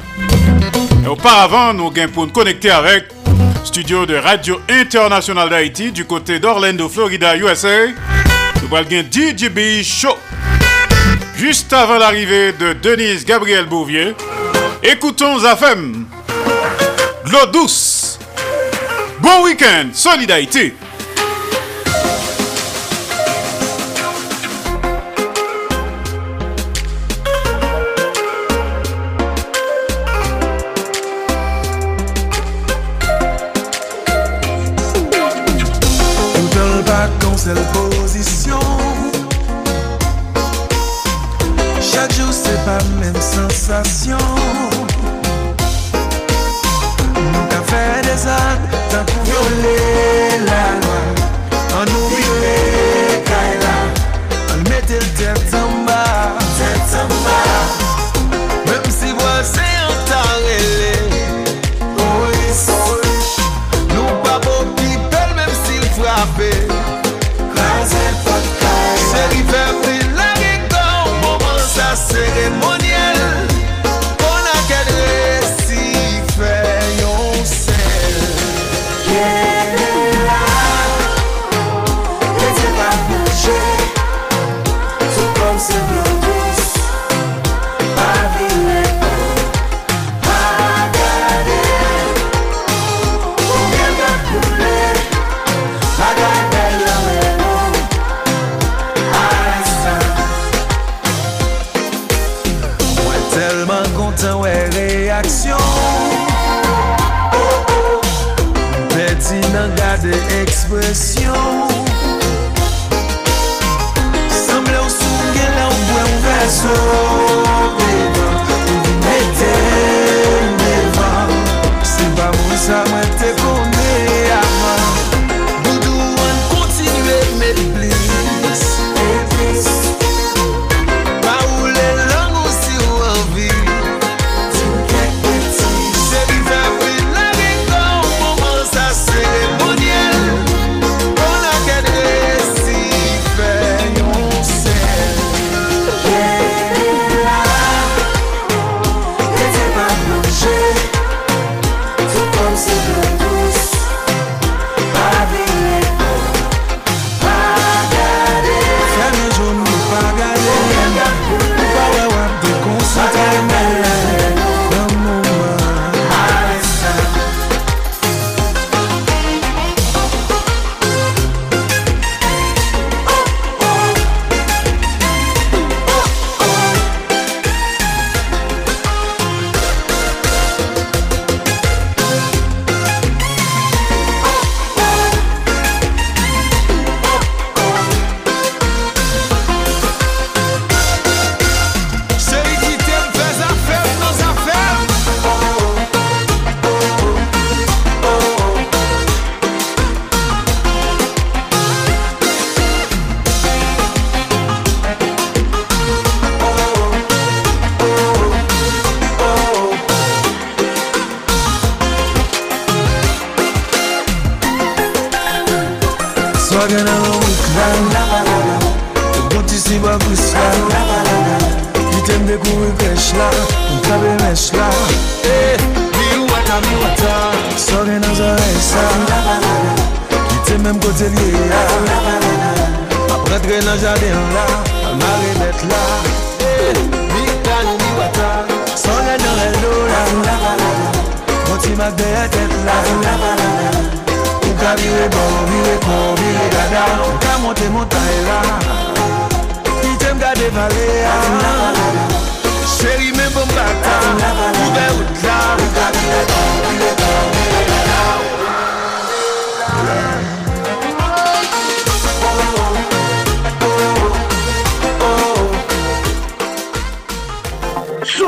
Speaker 5: Et auparavant, nous avons pour nous connecter avec studio de Radio International d'Haïti du côté d'Orlando, Florida, USA. Nous allons DJB Show. Juste avant l'arrivée de Denise Gabriel Bouvier, écoutons Zafem. L'eau douce. Bon week-end, Solid Haïti.
Speaker 21: Seule position. Chaque jour, c'est pas même sensation.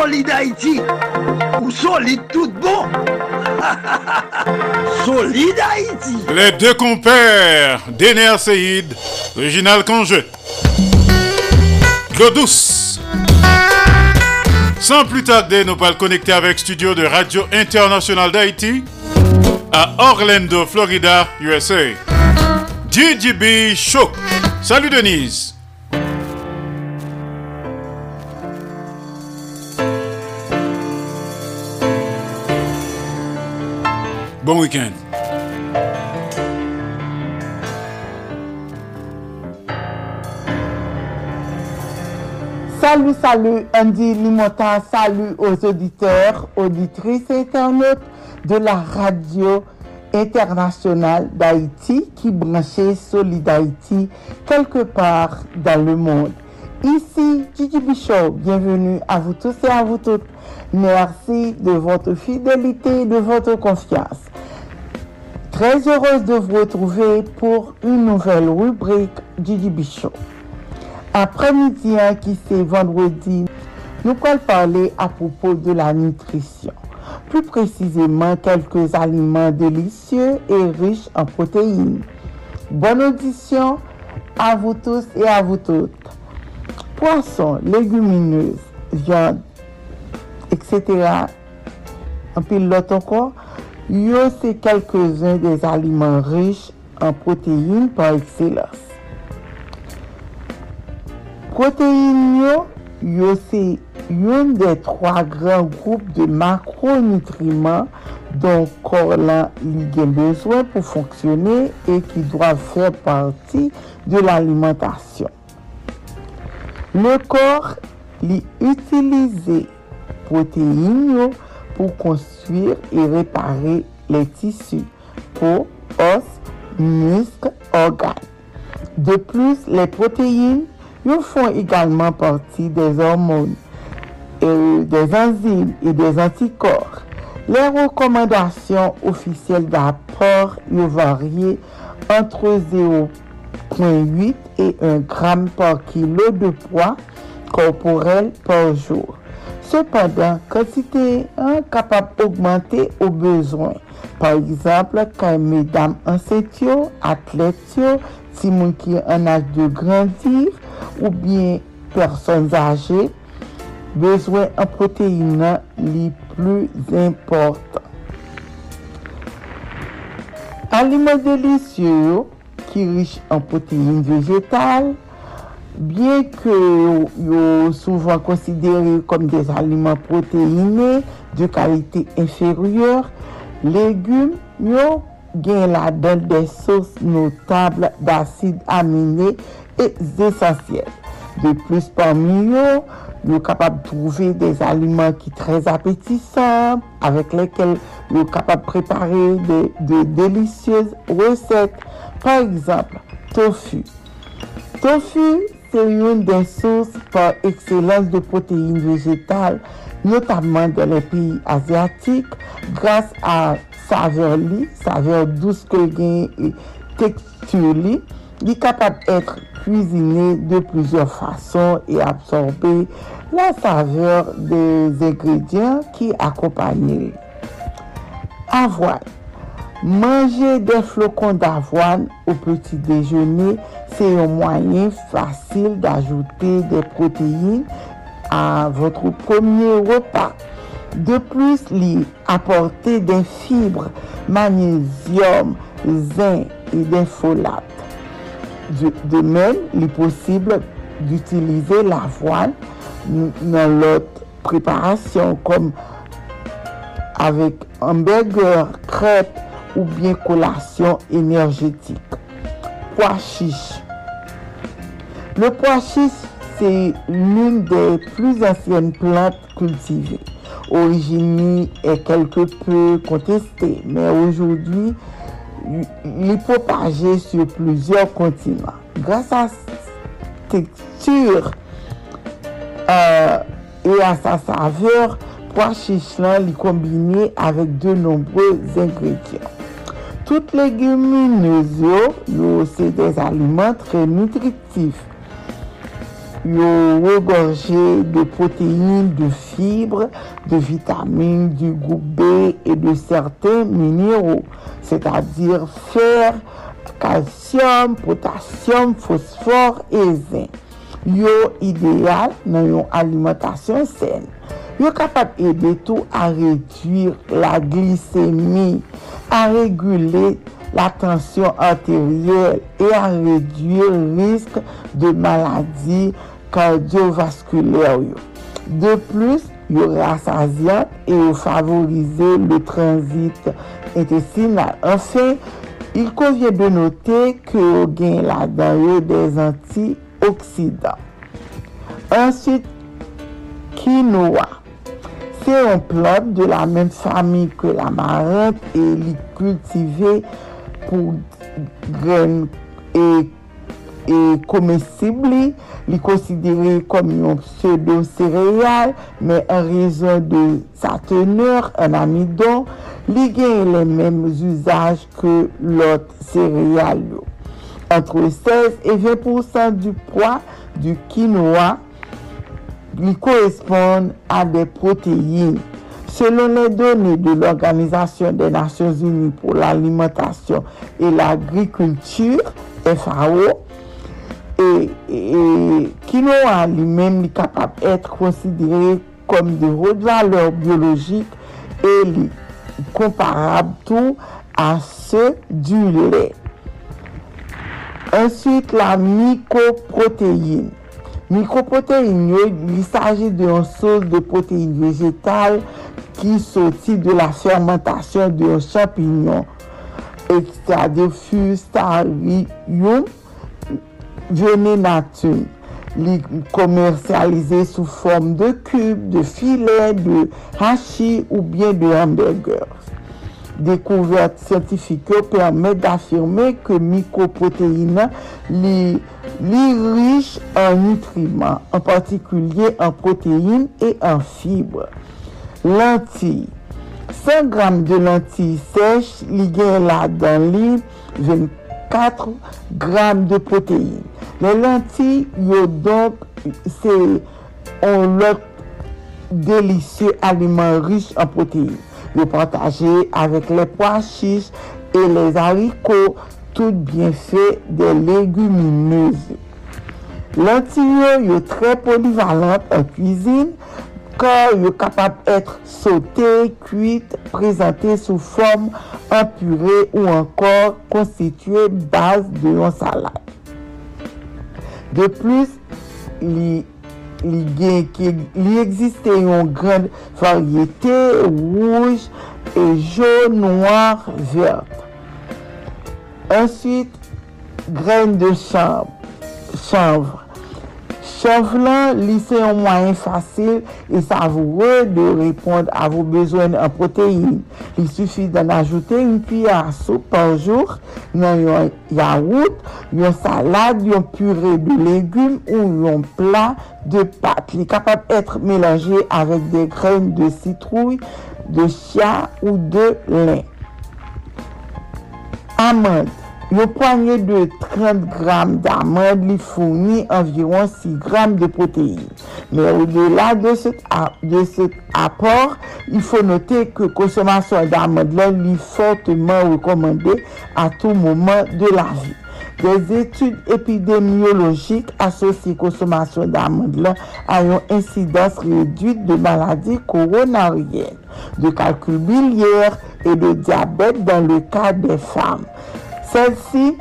Speaker 3: Solide Haïti, ou solide tout bon. solide Haïti.
Speaker 5: Les deux compères d'Ener Seïd, Réginal Congé. L'eau douce. Sans plus tarder, nous allons connecter avec studio de Radio Internationale d'Haïti à Orlando, Florida, USA. DJB Show. Salut Denise. Bon week-end.
Speaker 22: Salut, salut, Andy Limotin, salut aux auditeurs, auditrices et internautes de la radio internationale d'Haïti qui branchait Solid Haïti quelque part dans le monde. Ici, Gigi Bichot, bienvenue à vous tous et à vous toutes. Merci de votre fidélité de votre confiance. Très heureuse de vous retrouver pour une nouvelle rubrique Gigi Bichot. Après-midi, hein, qui c'est vendredi, nous allons parler à propos de la nutrition. Plus précisément, quelques aliments délicieux et riches en protéines. Bonne audition à vous tous et à vous toutes. Poissons, légumineuses, viande, etc. An pil lot ankon, yo se kelkezon des alimen riche an proteine par ekselans. Proteine yo, yo se yon de 3 gran group de makronutriman don kor lan il gen bezwen pou fonksyonne e ki doa fè parti de l'alimentasyon. Le kor li utilize protéines yo pour construire et réparer les tissus, peau, os, muscles, organes. De plus, les protéines ils font également partie des hormones, des enzymes et des anticorps. Les recommandations officielles d'apport varient entre 0,8 et 1 gramme par kilo de poids corporel par jour. Sepadan, kantite yon kapap augmente ou bezwen. Par exemple, kan medam anset yo, atlet yo, si moun ki an aj de grandir ou bien person zaje, bezwen an proteina li plus importan. Alimen delisye yo ki riche an proteine vegetal, Bien ke yo souvan konsidere kom des aliman proteine, de kalite inferyor, legume yo gen la den de sos notable d'asid amine et esensyel. De plus parmi yo, yo kapab trouve des aliman ki trez apetisan, avek lekel yo kapab prepare de delisyeuse recette. Par exemple, tofu. Tofu, c'est une des sources par excellence de protéines végétales, notamment dans les pays asiatiques, grâce à saveur li, saveur douce que et texture li. Est capable d'être cuisiné de plusieurs façons et absorber la saveur des ingrédients qui accompagnent. Avoine. Manger des flocons d'avoine au petit déjeuner, c'est un moyen facile d'ajouter des protéines à votre premier repas. De plus, lui apporter des fibres, magnésium, zinc et des folates. De, de même, il est possible d'utiliser l'avoine dans l'autre préparation comme avec hamburger, crêpes ou bien collation énergétique. Pois chiche. Le pois chiche, c'est l'une des plus anciennes plantes cultivées. Origine est quelque peu contestée, mais aujourd'hui, il est propagé sur plusieurs continents. Grâce à sa texture euh, et à sa saveur, pois chiche li kombine avec de nombreux ingrédients. tout leguminez yo, yo se des alimen tre nutritif. Yo regorje de proteine, de fibre, de vitamine, du groupe B et de certains minéraux, c'est-à-dire fer, kalsyum, potasyum, fosfor e zen. Yo ideal nan yon alimentasyon sen. Yo kapap ede tou a retuir la glisemi à réguler la tension artérielle et à réduire le risque de maladies cardiovasculaires. De plus, yo rassasiant et yo favoriser le transit intestinal. Enfin, il convient de noter que yo gen là-dedans des antioxydants. Ensuite, quinoa. Se yon plot de la men fami ke la maret e li kultive pou gren e, e komesibli, li konsidere kom yon pseudo-sereal, men an rezon de sa teneur an amidon, li gen le menm usaj ke lot sereal yo. Entre 16 et 20% du poids du quinoa lui correspondent à des protéines. Selon les données de l'Organisation des Nations Unies pour l'alimentation et l'agriculture, FAO, et, et quinoa lui-même est capable d'être considéré comme de haute valeur biologique et comparable tout à ceux du lait. Ensuite, la mycoprotéine. Mikroprotein yo li saje de yon sos de protein vegetal ki soti de la fermentasyon de yon champignon. Ekstra de fustarium venenatum. Li komersyalize sou form de kub, de filet, de hashi ou bien de hamburgers. Découverte scientifique yo permet d'affirmer que microprotéines li, li riche en nutriments, en particulier en protéines et en fibres. Lentilles. 100 grammes de lentilles sèches, li gen la dans li 24 grammes de protéines. Les lentilles, yo donc, c'est un lot délicieux aliment riche en protéines. le partager avec les pois chiches et les haricots, tout bienfait des légumineuses. Lentilles, yo très polyvalente en cuisine, car yo capable être sautée, cuite, présentée sous forme en purée ou encore constituée base de yon salade. De plus, li li, gen, ki, li existe une grande variété rouge et jaune, noir, verte. Ensuite, graines de chanvre. chanvre. Chanvre, c'est un moyen facile et savoureux de répondre à vos besoins en protéines. Il suffit d'en ajouter une cuillère à soupe par jour dans un yaourt, une salade, une purée de légumes ou un plat de pâtes. Il est capable d'être mélangé avec des graines de citrouille, de chia ou de lin. Amandes. Le poignet de 30 grammes d'amandes lui fournit environ 6 grammes de protéines. Mais au-delà de cet, apport, il faut noter que consommation d'amandes là, lui fortement recommandée à tout moment de la vie. Des études épidémiologiques associent consommation d'amandes là à une incidence réduite de maladies coronariennes, de calcul biliaire et de diabète dans le cas des femmes. Celle-ci,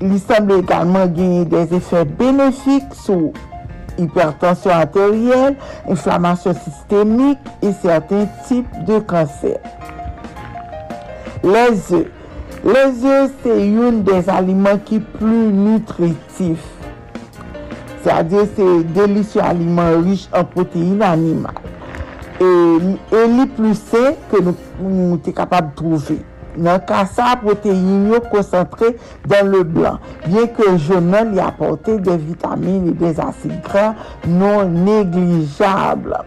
Speaker 22: il semble également gagner des effets bénéfiques sur hypertension artérielle, inflammation systémique et certains types de cancers. Les œufs. Les œufs, c'est une des aliments qui est plus nutritif. C'est-à-dire, c'est délicieux aliment riche en protéines animales. Et, et les plus sains que nous, nous sommes capables de trouver. Ça, protéines sont concentrées dans le blanc, bien que jaune y apporte des vitamines et des acides gras non négligeables.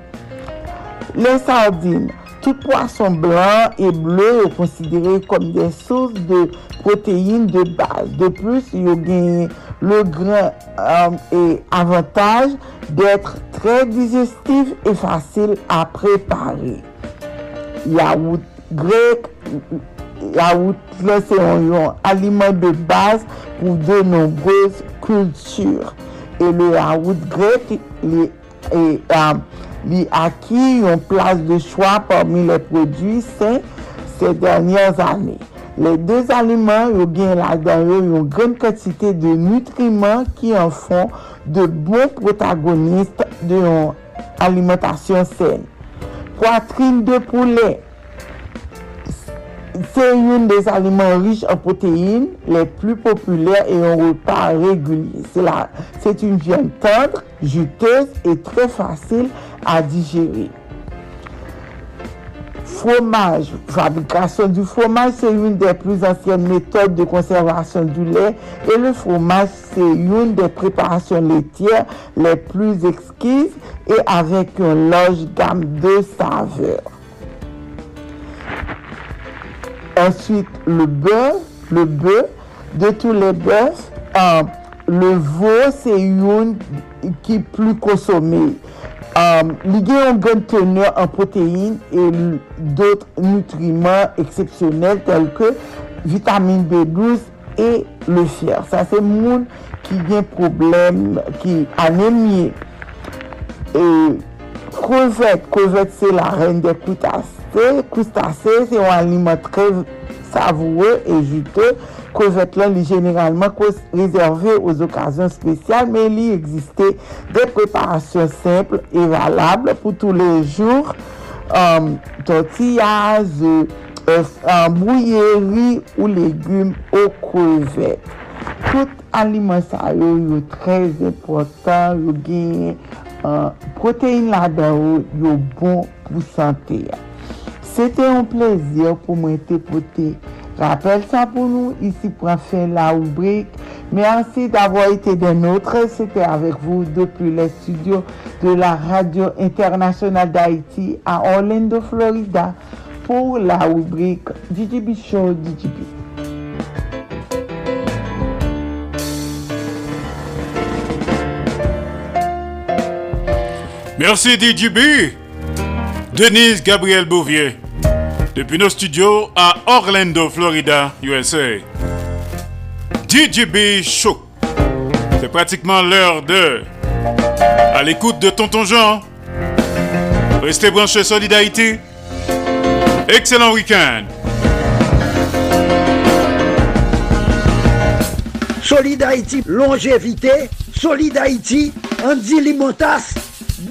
Speaker 22: Les sardines. Tout poisson blanc et bleu est considéré comme des sources de protéines de base. De plus, il gagné le grain euh, et avantage d'être très digestif et facile à préparer. Yaourt grec, yaourt là, c'est un, aliment de base pour de nombreuses cultures. Et le yaourt grec les, est, euh, li acquis une place de choix parmi les produits sains ces dernières années. Les deux aliments ont une grande quantité de nutriments qui en font de bons protagonistes d'une alimentation saine. Poitrine de poulet. C'est un des aliments riches en protéines les plus populaires et en repas réguliers. C'est la- C'est une viande tendre, juteuse et très facile à digérer. Fromage. Fabrication du fromage, c'est une des plus anciennes méthodes de conservation du lait et le fromage, c'est une des préparations laitières les plus exquises et avec une large gamme de saveurs. Ensuite, le bœuf, le bœuf, de tous les bœufs, euh, le veau, c'est une qui est plus consommée. Euh, il y a une bonne teneur en protéines et d'autres nutriments exceptionnels tels que vitamine B12 et le fer. Ça, c'est le monde qui a un problème, qui anémie. Et crevette, crevette, c'est la reine des coutasses. Krustase se yon aliment tre savoure e jute. Kovèt lan li generalman rezerve ouz okasyon spesyal, men li egziste de preparasyon simple e valable pou tou le jour. Um, Tortillaz, euh, mouyeri euh, ou legume ou kovèt. Tout aliment sa yo yo trez important, yo gen uh, proteine la da yo yo bon pou sante ya. C'était un plaisir pour moi de porter. Rappelle ça pour nous, ici pour faire la rubrique. Merci d'avoir été des nôtres. C'était avec vous depuis les studios de la Radio Internationale d'Haïti à Orlando, Florida, pour la rubrique DJB Show DJB.
Speaker 5: Merci DJB. Denise Gabriel Bouvier. Depuis nos studios à Orlando, Florida, USA. DJB Show. C'est pratiquement l'heure de. À l'écoute de Tonton Jean. Restez branchés Solidarité. Excellent week-end.
Speaker 3: Solid Haïti, longévité. Solid Haïti, Andy Limotas.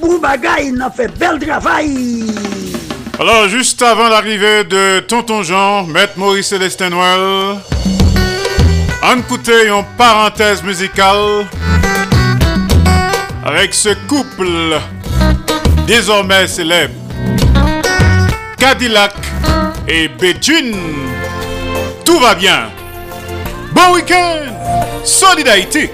Speaker 3: Boubagaï, il a fait bel travail.
Speaker 5: Alors, juste avant l'arrivée de Tonton Jean, Maître Maurice Célestin Noël, on écoutait une parenthèse musicale avec ce couple désormais célèbre, Cadillac et Béjun. Tout va bien. Bon week-end. Solidarité.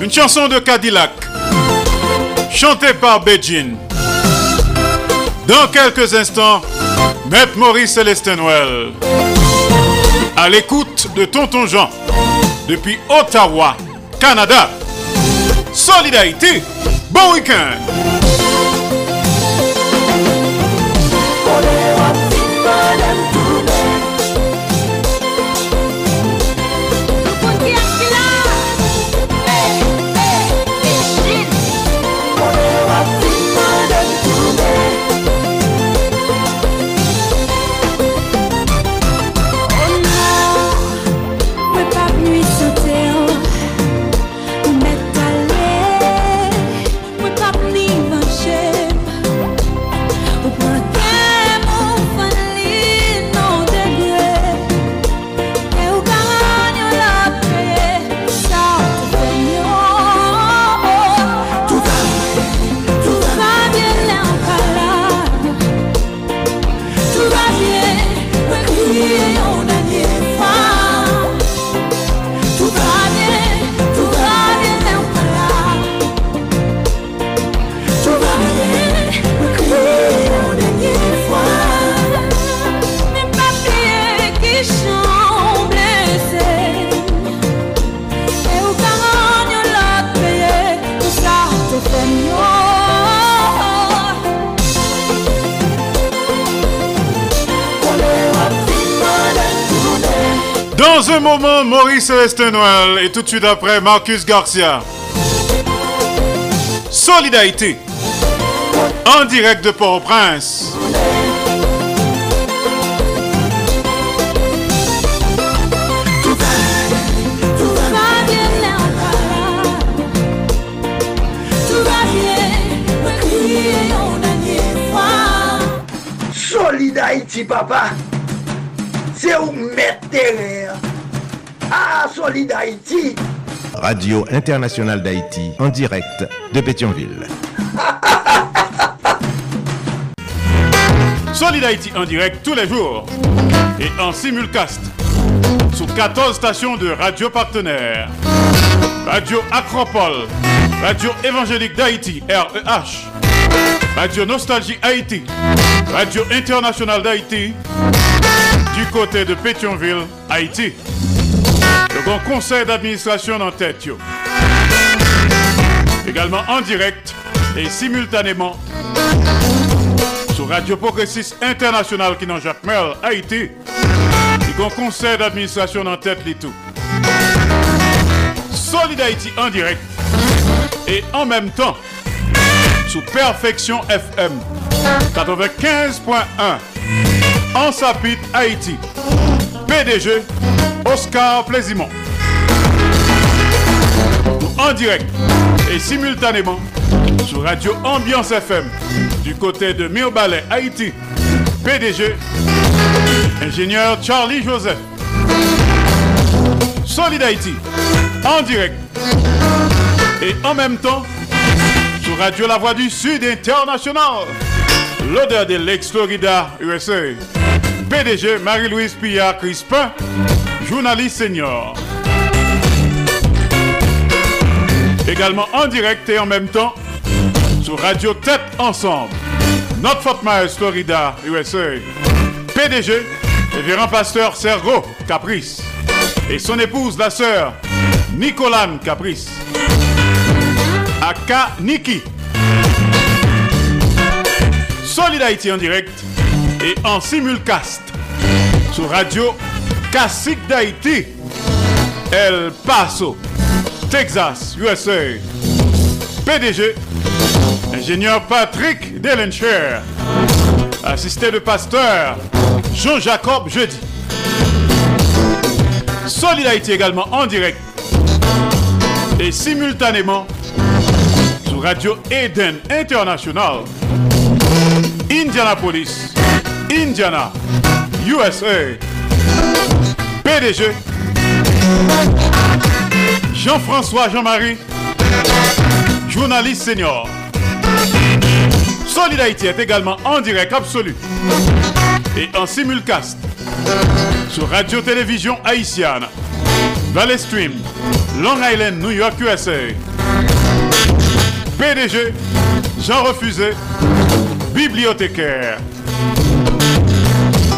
Speaker 5: Une chanson de Cadillac, chantée par Beijing. Dans quelques instants, Maître Maurice Célestin Noël. À l'écoute de Tonton Jean, depuis Ottawa, Canada. Solidarité, bon week-end
Speaker 23: dans
Speaker 5: un moment, Maurice Célestin et tout de suite après, Marcus Garcia. Solidarité. En direct de Port-au-Prince.
Speaker 3: Solid Haïti, papa. C'est où mettre terre. Ah, Solid Haïti.
Speaker 1: Radio Internationale d'Haïti, en direct de Pétionville.
Speaker 5: Solid Haïti en direct tous les jours et en simulcast sous 14 stations de radio partenaires. Radio Acropole, Radio Évangélique d'Haïti, REH, Radio Nostalgie Haïti, Radio Internationale d'Haïti, du côté de Pétionville, Haïti. Grand conseil d'administration en tête. yo. Également en direct et simultanément sur Radio Progressiste International qui dans Jacques Merle, Haïti. Le conseil d'administration en tête les. Solid Haïti en direct et en même temps sous Perfection FM 95.1 en Sapit Haïti. PDG Oscar Plaisimont. En direct et simultanément sur Radio Ambiance FM du côté de Mirbalet, Haïti. PDG ingénieur Charlie Joseph. Solid Haïti en direct et en même temps sur Radio La Voix du Sud International. L'odeur de l'ex-Florida, USA. PDG Marie-Louise Pillard Crispin, journaliste senior. Également en direct et en même temps sur Radio Tête Ensemble. Notre Fort Myers, Florida, USA. PDG, révérend pasteur Sergo Caprice. Et son épouse, la sœur Nicolane Caprice. Aka Niki. Solid Haïti en direct et en simulcast sur Radio Classique d'Haïti, El Paso, Texas, USA. PDG, ingénieur Patrick Delencher, assisté de pasteur Jean-Jacob Jeudi. Solid également en direct et simultanément sur Radio Eden International, Indianapolis, Indiana, USA. Jean-François Jean-Marie, journaliste senior. Solid Haïti est également en direct absolu et en simulcast sur Radio-Télévision Haïtienne, Valley Stream, Long Island, New York, USA. PDG, Jean Refusé, bibliothécaire.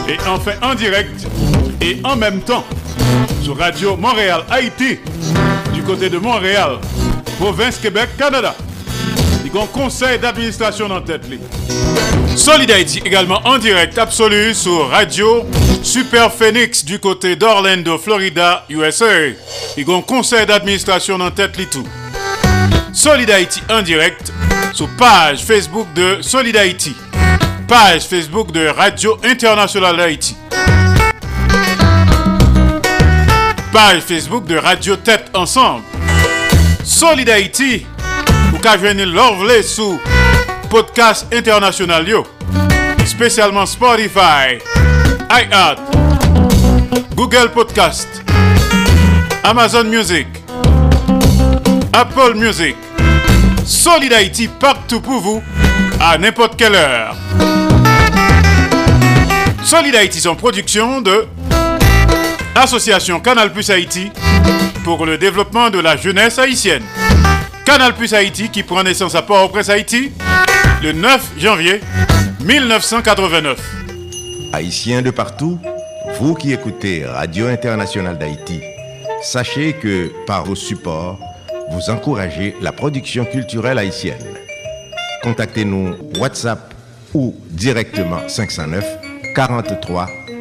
Speaker 5: Et enfin en direct et en même temps sur Radio Montréal Haïti du côté de Montréal, province Québec, Canada. Il conseil d'administration en tête. li. Solid Haïti également en direct absolu sur Radio Super Phoenix du côté d'Orlando, Florida, USA. Il y un conseil d'administration en tête tout. Solid Haïti en direct sur page Facebook de Solid Haïti, page Facebook de Radio Internationale d'Haïti, page Facebook de Radio Tête Ensemble. Solid Haïti, vous pouvez venir l'enlever sous podcast international yo, spécialement Spotify, iHeart, Google Podcast, Amazon Music, Apple Music, Solid Haïti partout pour vous, à n'importe quelle heure. Solid Haïti, une production de Association Canal Plus Haïti pour le développement de la jeunesse haïtienne. Canal Plus Haïti qui prend naissance à Port-au-Prince Haïti le 9 janvier 1989.
Speaker 1: Haïtiens de partout, vous qui écoutez Radio Internationale d'Haïti, sachez que par vos supports, vous encouragez la production culturelle haïtienne. Contactez-nous WhatsApp ou directement 509 43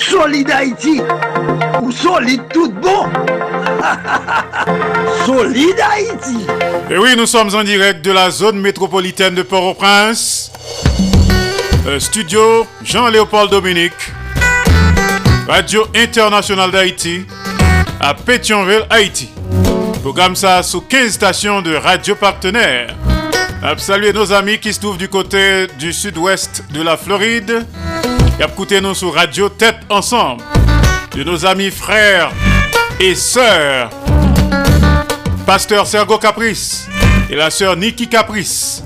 Speaker 3: Solid Haïti ou solide tout bon Solid Haïti
Speaker 5: Et oui, nous sommes en direct de la zone métropolitaine de Port-au-Prince. Euh, studio Jean-Léopold Dominique. Radio Internationale d'Haïti à Pétionville, Haïti. Programme ça sous 15 stations de radio partenaires. Saluer nos amis qui se trouvent du côté du sud-ouest de la Floride. Écouter nous sur Radio Tête Ensemble. De nos amis frères et sœurs. Pasteur Sergo Caprice et la sœur Niki Caprice.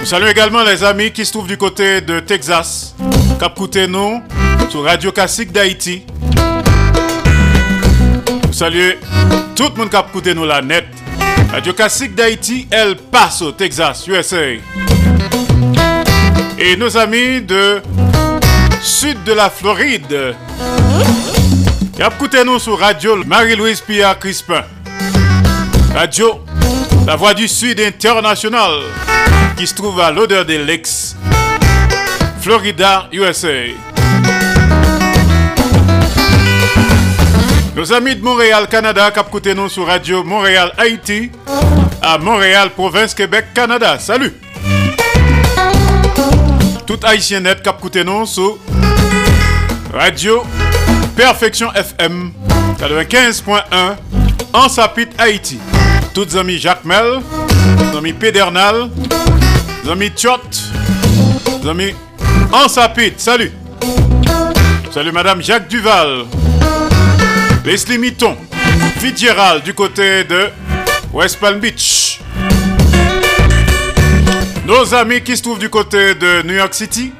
Speaker 5: Nous saluons également les amis qui se trouvent du côté de Texas. Cap nous sur Radio Classique d'Haïti. Nous saluons tout le monde qui nous la net. Radio Classique d'Haïti, El Paso, Texas, USA. Et nos amis de sud de la Floride. Qui a écouté nous sur Radio Marie-Louise Pierre Crispin. Radio La Voix du Sud International qui se trouve à l'odeur des Lakes, Florida, USA. Nos amis de Montréal, Canada, écouté nous sur Radio Montréal, Haïti, à Montréal, province Québec, Canada. Salut! Tout haïtien net qui écouté nous sur Radio Perfection FM 95.1 en Sapit, Haïti. Toutes amis Jacques Mel, amis Pédernal, amis Tchot, amis en Sapit. Salut! Salut Madame Jacques Duval. Leslie Mitton, Fitzgerald du côté de West Palm Beach. Nos amis qui se trouvent du côté de New York City,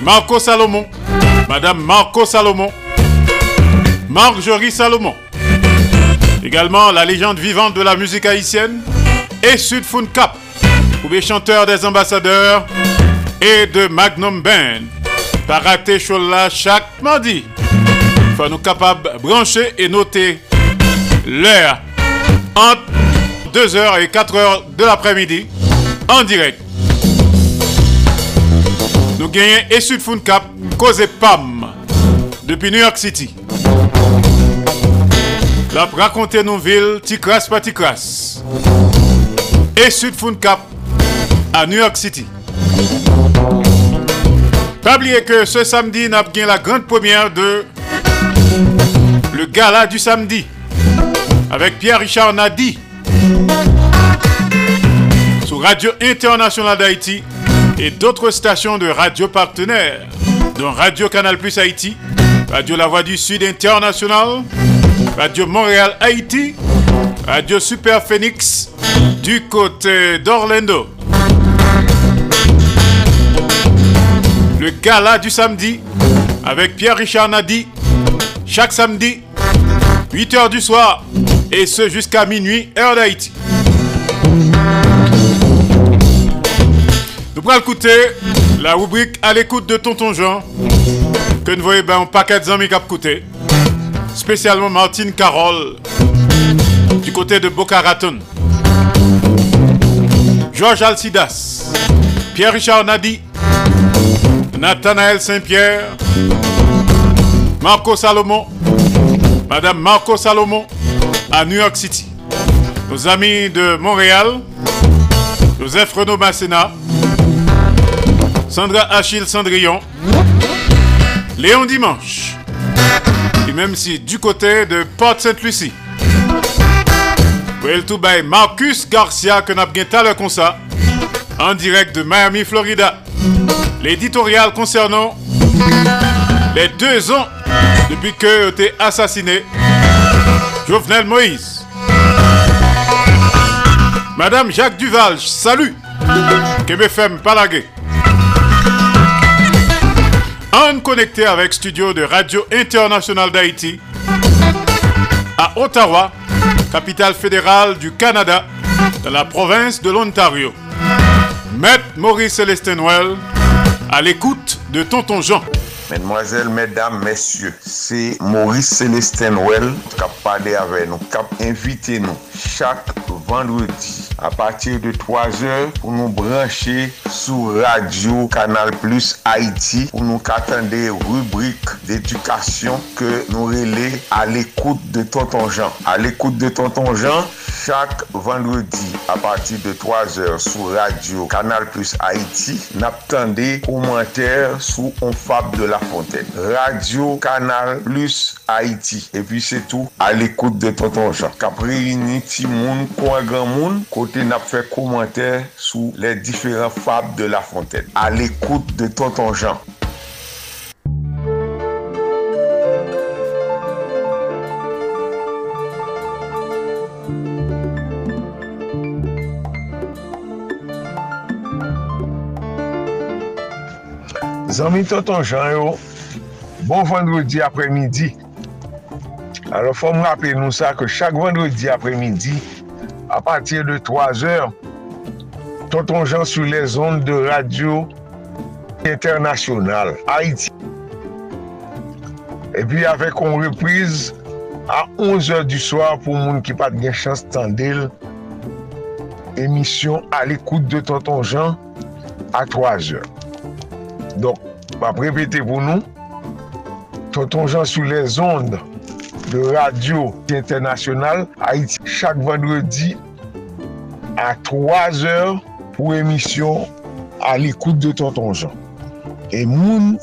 Speaker 5: Marco Salomon, Madame Marco Salomon, Marjorie Salomon. Également la légende vivante de la musique haïtienne et Sud Fun Cap, ou les chanteurs des ambassadeurs et de Magnum Band. Pas rater là chaque mardi faut nous capables de brancher et noter l'heure entre 2h et 4h de l'après-midi en direct. Nous gagnons et Sud Fun Cap, cause PAM depuis New York City. La raconter nos villes, Ticras par Ticras. Et Sud Fun Cap à New York City. Pas oublier que ce samedi, nous avons la grande première de le gala du samedi avec Pierre-Richard Nadi Radio Internationale d'Haïti et d'autres stations de radio partenaires, dont Radio Canal Plus Haïti, Radio La Voix du Sud International, Radio Montréal Haïti, Radio Super Phoenix du côté d'Orlando. Le gala du samedi avec Pierre-Richard Nadi, chaque samedi, 8h du soir, et ce jusqu'à minuit, heure d'Haïti. Nous pourrons écouter la rubrique à l'écoute de Tonton Jean, que nous voyons ben, un paquet d'amis qui a coûté, spécialement Martine Carole, du côté de Boca Raton. Georges Alcidas, Pierre-Richard Nadi, Nathanaël Saint-Pierre, Marco Salomon, Madame Marco Salomon à New York City. Nos amis de Montréal, Joseph Renaud Masséna, Sandra Achille Cendrillon, Léon Dimanche, et même si du côté de Port-Sainte-Lucie. Well to by Marcus Garcia que n'a bien talent comme ça, en direct de Miami, Florida. L'éditorial concernant les deux ans depuis que été assassiné Jovenel Moïse. Madame Jacques Duval, salut. KBFM Palagué. En connecté avec studio de Radio Internationale d'Haïti à Ottawa, capitale fédérale du Canada, dans la province de l'Ontario. Maître Maurice Célestin Noël, à l'écoute de Tonton Jean.
Speaker 24: Mesdemoiselles, mesdames, messieurs, c'est Maurice Célestin Noël qui a parlé avec nous, qui a invité nous chaque vendredi a patir de 3 or pou nou branche sou radio Kanal Plus Haiti pou nou katande rubrik d'edukasyon ke nou rele al ekoute de Tonton Jean. Al ekoute de Tonton Jean, chak vendredi a patir de 3 or sou radio Kanal Plus Haiti nap tande komenter sou On Fab de la Fontaine. Radio Kanal Plus Haiti. E pi se tou al ekoute de Tonton Jean. Kapre yini ti moun, kwa gran moun, kwa kote nap fè komantè sou lè diferent fab de La Fontaine. A l'ekoute de Tonton Jean.
Speaker 7: Zanmi Tonton Jean yo, bon vendredi apremidi. Alors fòm rapè nou sa ke chak vendredi apremidi à partir de 3 heures, Tonton Jean sur les ondes de radio internationale Haïti. Et puis avec une reprise à 11 heures du soir pour moun qui pas de chance tendel, émission à l'écoute de Tonton Jean à 3 heures. Donc, je vais répéter pour nous, Tonton Jean sur les ondes de radio internasyonal Haiti chak vendredi a 3 or pou emisyon a l'ekoute de Tonton Jean. E moun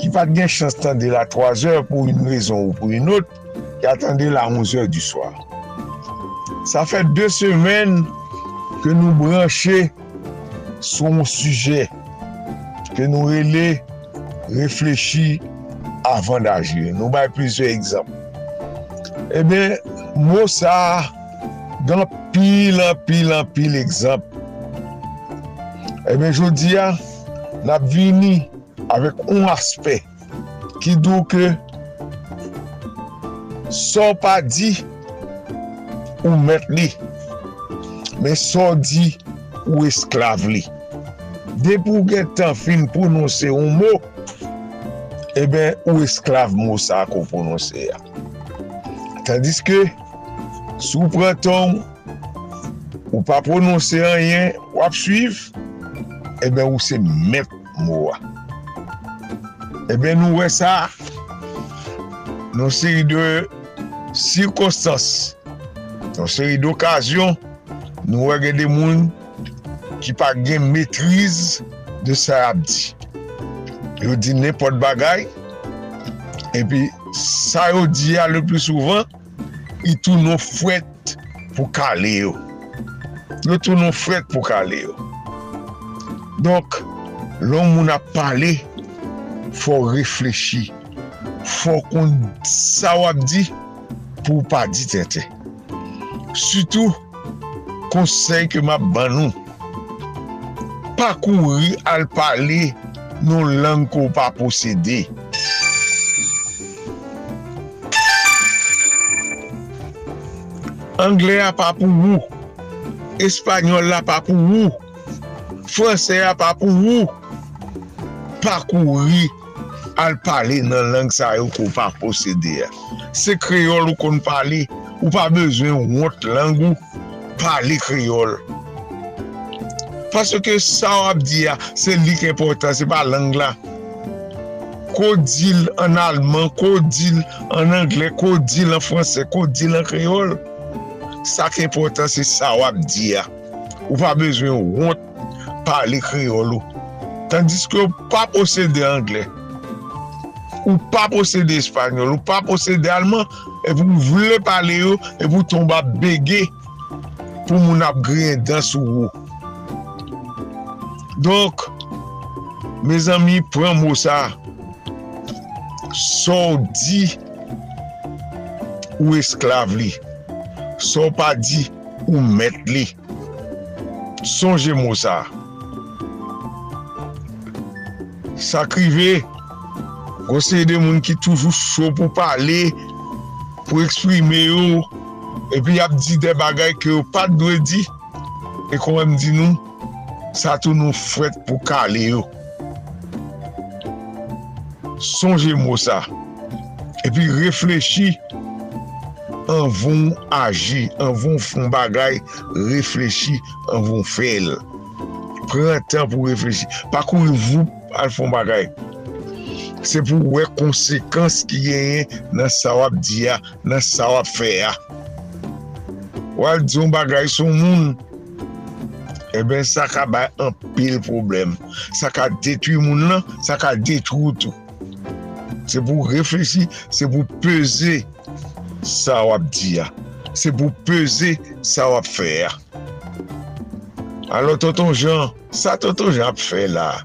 Speaker 7: ki pat gen chans tende la 3 or pou yon rezon ou pou yon not, ki atende la 11 or du soir. Sa fè 2 semen ke nou branche son suje ke nou rele reflechi avan d'agir. Nou bay plizye ekzamp. Eh ebe, mou sa gan pil an pil an pil ekzamp. Ebe, eh jodi ya, nap vini avèk un aspek ki dou ke so pa di ou met li, men so di ou esklav li. De pou gen tan fin prononse un mou, ebe, eh ou esklav mou sa kon prononse ya. Tandis ke sou prenton ou pa prononse anyen wap suiv, ebe ou se met mwa. Ebe nou we sa nou seri de sirkostans, nou seri de okasyon, nou we gen de moun ki pa gen metriz de sa abdi. Yo di nepot bagay, epi sa yo diya le plus souvan, yi tou nou fwet pou kale yo. Yo tou nou fwet pou kale yo. Donk, loun moun ap pale, fò reflechi, fò kon sa wap di, pou pa di tete. Soutou, konsey ke map ban nou, pa kouri al pale nou lang ko pa posede. Angle a pa pou wou. Espanyol la pa pou wou. Fransè a pa pou wou. Pa Pakouri al pale nan lang sa yo kon pa posede ya. Se kriol ou kon pale, ou pa bezwen wot lang ou pale kriol. Paske sa wap di ya, se lik important, se pa lang la. Ko dil an alman, ko dil an angle, ko dil an franse, ko dil an kriol. Sa ki important se sa wap di ya. Ou pa bezwen wot pale kriolo. Tandis ke ou pa posede angle. Ou pa posede espanyol. Ou pa posede alman. E pou vle pale yo. E pou tomba bege. Pou moun ap griyen dan sou wou. Donk. Me zami pren mousa. Sou di. Ou esklav li. son pa di ou met li. Sonje mou sa. Sa krive, gosey de moun ki toujou chou pou pale, pou eksprime yo, epi ap di de bagay ki yo pat dwe di, e kon em di nou, sa tou nou fwet pou kale yo. Sonje mou sa. Epi reflechi, an von aji, an von fon bagay, reflechi, an von fel. Pren tan pou reflechi. Pa kou voup al fon bagay. Se pou wè konsekans ki genyen nan sa wap diya, nan sa wap feya. Wal diyon bagay son moun. E ben sa ka bay an pil problem. Sa ka detwi moun nan, sa ka detwi tout. Se pou reflechi, se pou peze. sa wap di ya. Se pou peze sa wap fe ya. Alo tonton Jean, sa tonton Jean ap fe la.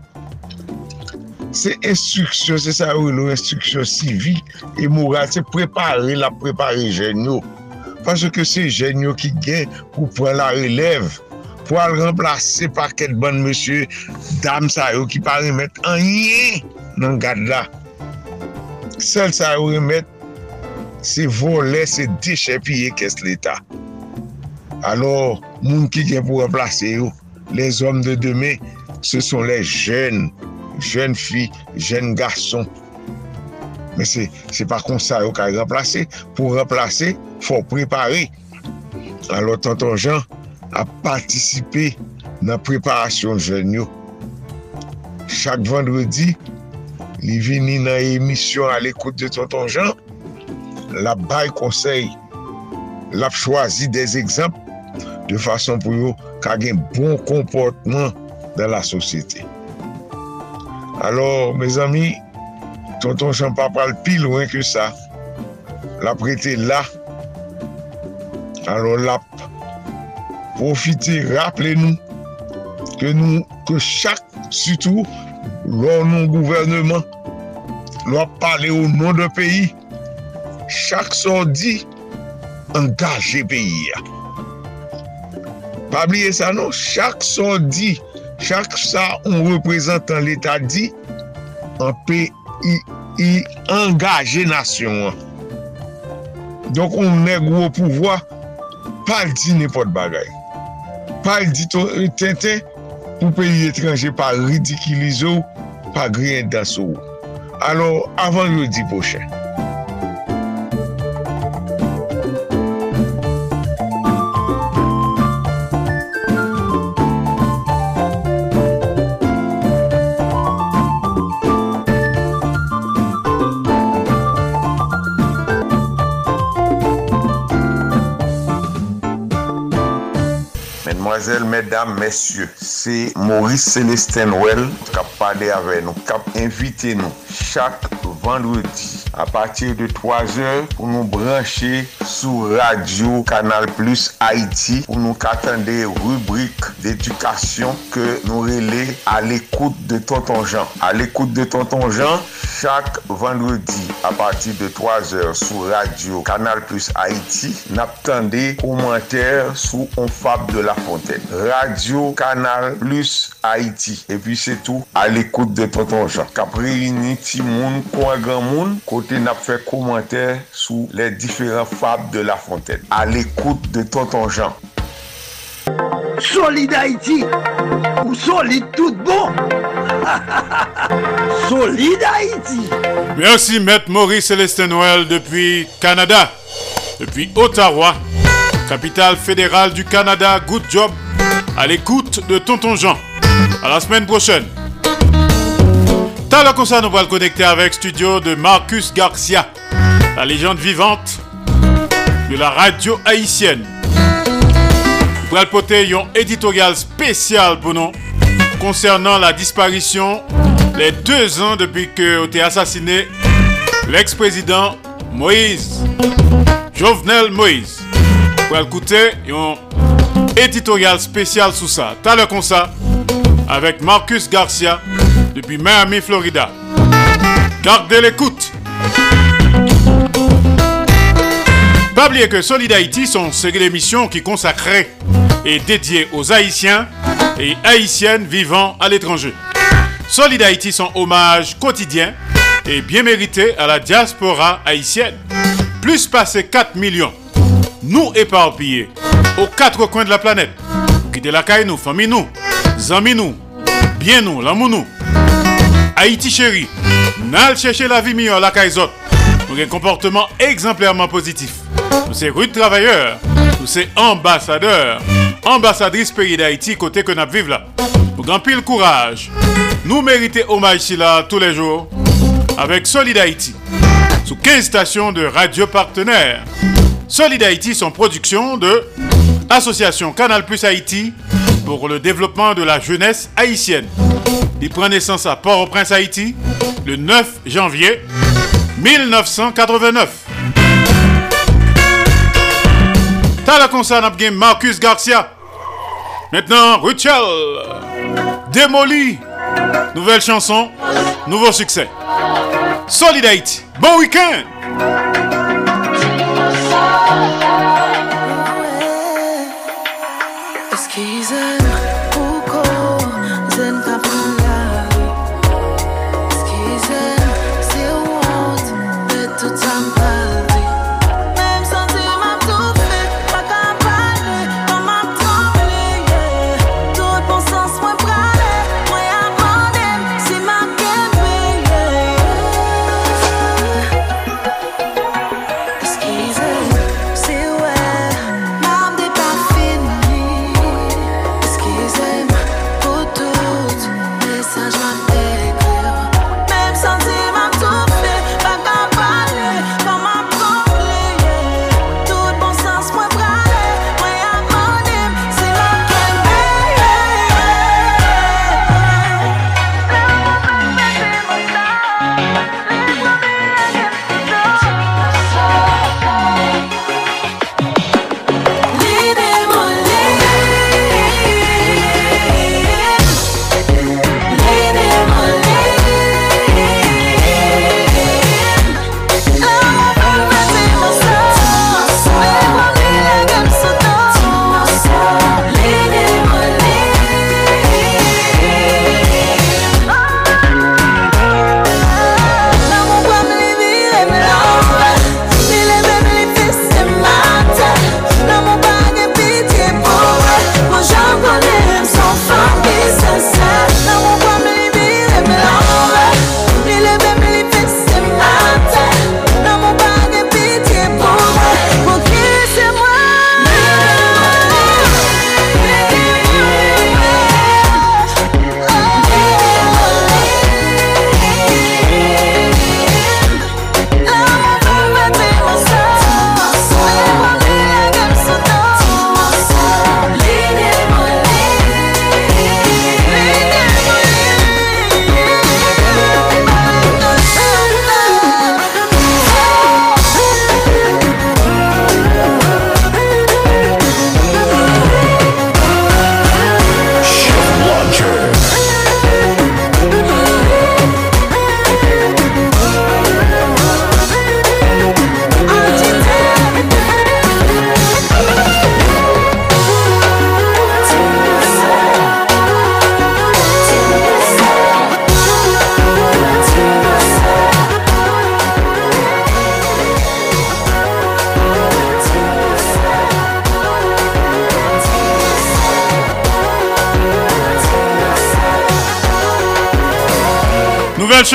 Speaker 7: Se instruksyon, se sa ou nou instruksyon sivik e moral, se prepare la prepare jenyo. Paso ke se jenyo ki gen pou pren la relèv. pou al remplase pa ket bon monsye dam sa yo ki pa remet anye nan gad la. Sel sa yo remet se vole, se diche piye kes l'Etat. Alors, moun ki gen pou remplase yo, les om de demè, se son les jen, jen fi, jen garçons. Men se pa kon sa yo ka remplase, pou remplase, fò prepare. Alors, tonton Jean a patisipe nan preparasyon jen yo. Chak vendredi, li vini nan emisyon al ekoute de tonton Jean, la bay konsey, la chwazi des ekzamp de fason pou yo kagen bon komportman dan la sosyete. Alors, mes ami, tonton chan pa pral pi louen ke sa, la prete la, alors la profite, rappele nou, ke nou, ke chak, sutou, lor nou gouvernement, lor pale ou nou de peyi, chak sondi engaje peyi ya. Pabliye non. sa nou, chak sondi, chak sa on reprezentan l'Etat di, an pe yi engaje nasyon an. Donk on neg wou pouvoi, pal di nepot bagay. Pal di tenten, pou peyi etranje pa ridikilizo, pa griyen daso. Alors, avan yo di pochen.
Speaker 24: Mesdames, messieurs, c'est Maurice Célestin Well qui a parlé avec nous, qui a invité nous chaque
Speaker 7: vendredi a patir de 3 or pou nou branche sou radio Kanal Plus Haiti pou nou katande rubrik d'edukasyon ke nou rele al ekoute de Tonton Jean. Al ekoute de Tonton Jean, chak vendredi a patir de 3 or sou radio Kanal Plus Haiti nap tande komenter sou On Fab de la Fontaine. Radio Kanal Plus Haiti. E pi se tou al ekoute de Tonton Jean. Kapre yini ti moun, kwa gran moun, kote côté n'a fait commentaire sous les différents fables de la fontaine. À l'écoute de Tonton Jean.
Speaker 3: Solide Haïti ou solide tout bon Solide Haïti
Speaker 5: Merci Maître Maurice Célestin Noël depuis Canada, depuis Ottawa, capitale fédérale du Canada. Good job à l'écoute de Tonton Jean. À la semaine prochaine. Nous va le connecter avec studio de Marcus Garcia, la légende vivante de la radio haïtienne. Pour le poter un éditorial spécial pour nous concernant la disparition les deux ans depuis que a été assassiné l'ex-président Moïse, Jovenel Moïse. Pour écouter un éditorial spécial sous ça. T'as le ça avec Marcus Garcia depuis Miami, Florida. Gardez l'écoute. Pas oublier que Solid Haïti sont série d'émissions qui consacrées et dédiées aux Haïtiens et Haïtiennes vivant à l'étranger. Solid Haïti sont hommage quotidien et bien mérité à la diaspora haïtienne. Plus passé 4 millions. Nous éparpillés aux quatre coins de la planète. Quittez la caille nous, famille nous, amis nous, bien nous, l'amour nous. Haïti chéri, n'al chercher la vie meilleure la caille Nous un comportement exemplairement positif. Nous sommes rude travailleurs, nous sommes ambassadeurs, ambassadrices pays d'Haïti côté que nous vivons là. Nous avons pile courage. Nous méritons hommage ici là tous les jours avec Solid Haïti. Sous 15 stations de radio partenaires. Solid Haïti sont production de Association Canal Plus Haïti pour le développement de la jeunesse haïtienne. Il prend naissance à Port-au-Prince, Haïti, le 9 janvier 1989. T'as la concerne Marcus Garcia. Maintenant, Rachel. Démoli. Nouvelle chanson, nouveau succès. Solid Haïti. Bon week-end.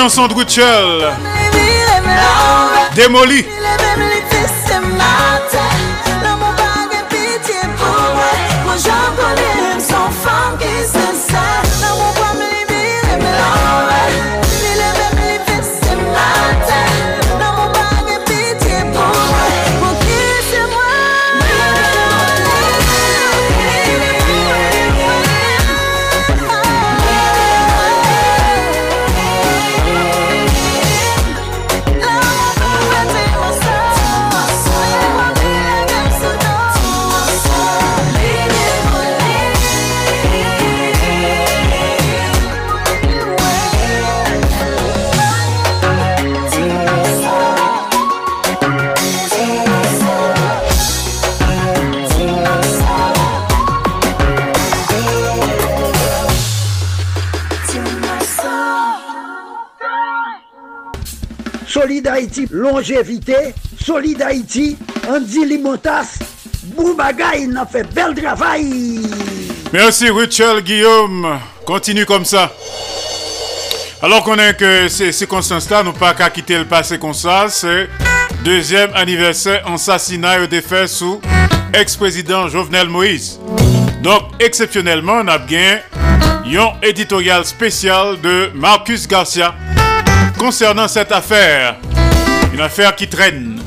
Speaker 5: Chanson de Rituel. Démoli.
Speaker 3: Solid Haïti, longévité. Solid Haïti, Andy Limotas. Boubagaï, il a fait bel travail.
Speaker 5: Merci Richel Guillaume. Continue comme ça. Alors qu'on est que ces circonstances-là, nous pas qu'à quitter le passé comme ça, c'est deuxième anniversaire assassinat et défait sous ex-président Jovenel Moïse. Donc, exceptionnellement, on a bien un éditorial spécial de Marcus Garcia concernant cette affaire. Une affaire qui traîne.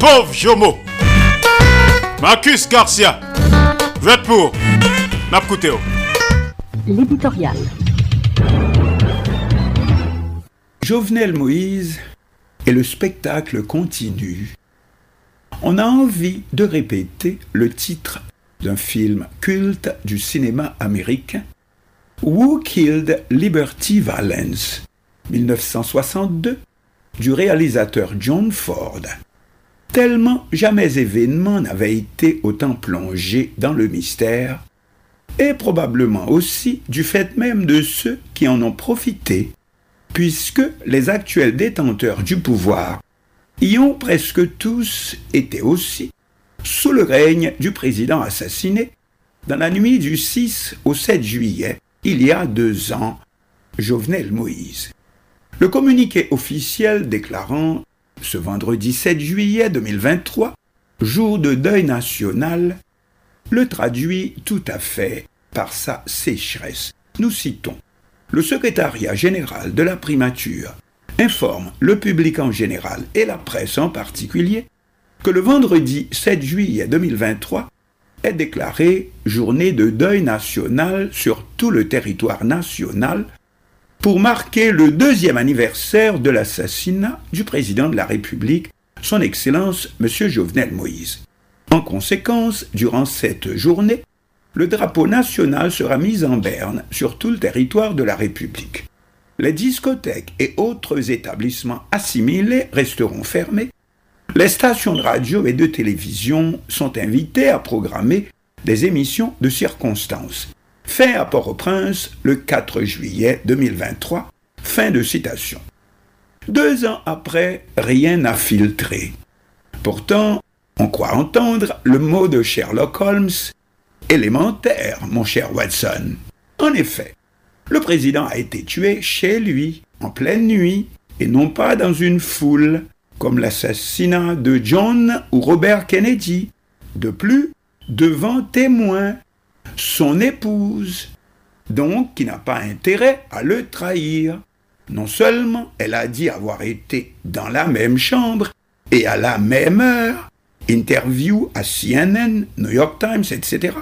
Speaker 5: Pauvre Jomo. Marcus Garcia. Vote pour? Napkouteo.
Speaker 25: L'éditorial.
Speaker 26: Jovenel Moïse et le spectacle continue. On a envie de répéter le titre d'un film culte du cinéma américain, Who Killed Liberty Valance, 1962, du réalisateur John Ford. Tellement jamais événement n'avait été autant plongé dans le mystère, et probablement aussi du fait même de ceux qui en ont profité, puisque les actuels détenteurs du pouvoir y ont presque tous été aussi sous le règne du président assassiné dans la nuit du 6 au 7 juillet, il y a deux ans, Jovenel Moïse. Le communiqué officiel déclarant ce vendredi 7 juillet 2023, jour de deuil national, le traduit tout à fait par sa sécheresse. Nous citons Le secrétariat général de la primature informe le public en général et la presse en particulier que le vendredi 7 juillet 2023 est déclaré journée de deuil national sur tout le territoire national pour marquer le deuxième anniversaire de l'assassinat du président de la République, son Excellence M. Jovenel Moïse. En conséquence, durant cette journée, le drapeau national sera mis en berne sur tout le territoire de la République. Les discothèques et autres établissements assimilés resteront fermés. Les stations de radio et de télévision sont invitées à programmer des émissions de circonstances. Fait à Port-au-Prince le 4 juillet 2023. Fin de citation. Deux ans après, rien n'a filtré. Pourtant, on croit entendre le mot de Sherlock Holmes élémentaire, mon cher Watson. En effet, le président a été tué chez lui, en pleine nuit, et non pas dans une foule, comme l'assassinat de John ou Robert Kennedy. De plus, devant témoins, son épouse, donc qui n'a pas intérêt à le trahir. Non seulement elle a dit avoir été dans la même chambre et à la même heure, interview à CNN, New York Times, etc.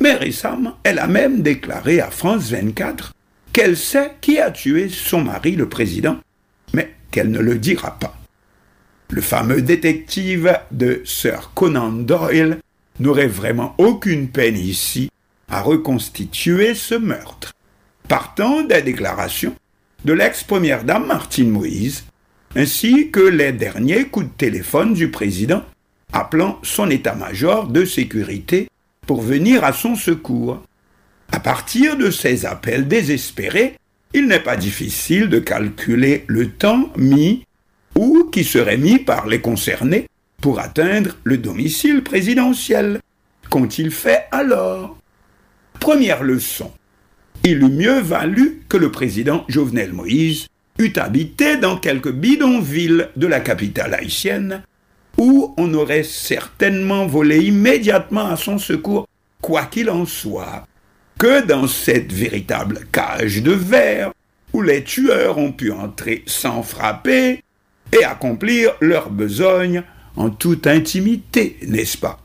Speaker 26: Mais récemment, elle a même déclaré à France 24 qu'elle sait qui a tué son mari, le président, mais qu'elle ne le dira pas. Le fameux détective de Sir Conan Doyle n'aurait vraiment aucune peine ici à reconstituer ce meurtre, partant des déclarations de l'ex-première dame Martine Moïse, ainsi que les derniers coups de téléphone du président appelant son état-major de sécurité pour venir à son secours. À partir de ces appels désespérés, il n'est pas difficile de calculer le temps mis ou qui serait mis par les concernés pour atteindre le domicile présidentiel. Qu'ont-ils fait alors? Première leçon. il eût mieux valu que le président Jovenel Moïse eût habité dans quelque bidonville de la capitale haïtienne, où on aurait certainement volé immédiatement à son secours, quoi qu'il en soit, que dans cette véritable cage de verre où les tueurs ont pu entrer sans frapper et accomplir leur besogne en toute intimité, n'est-ce pas?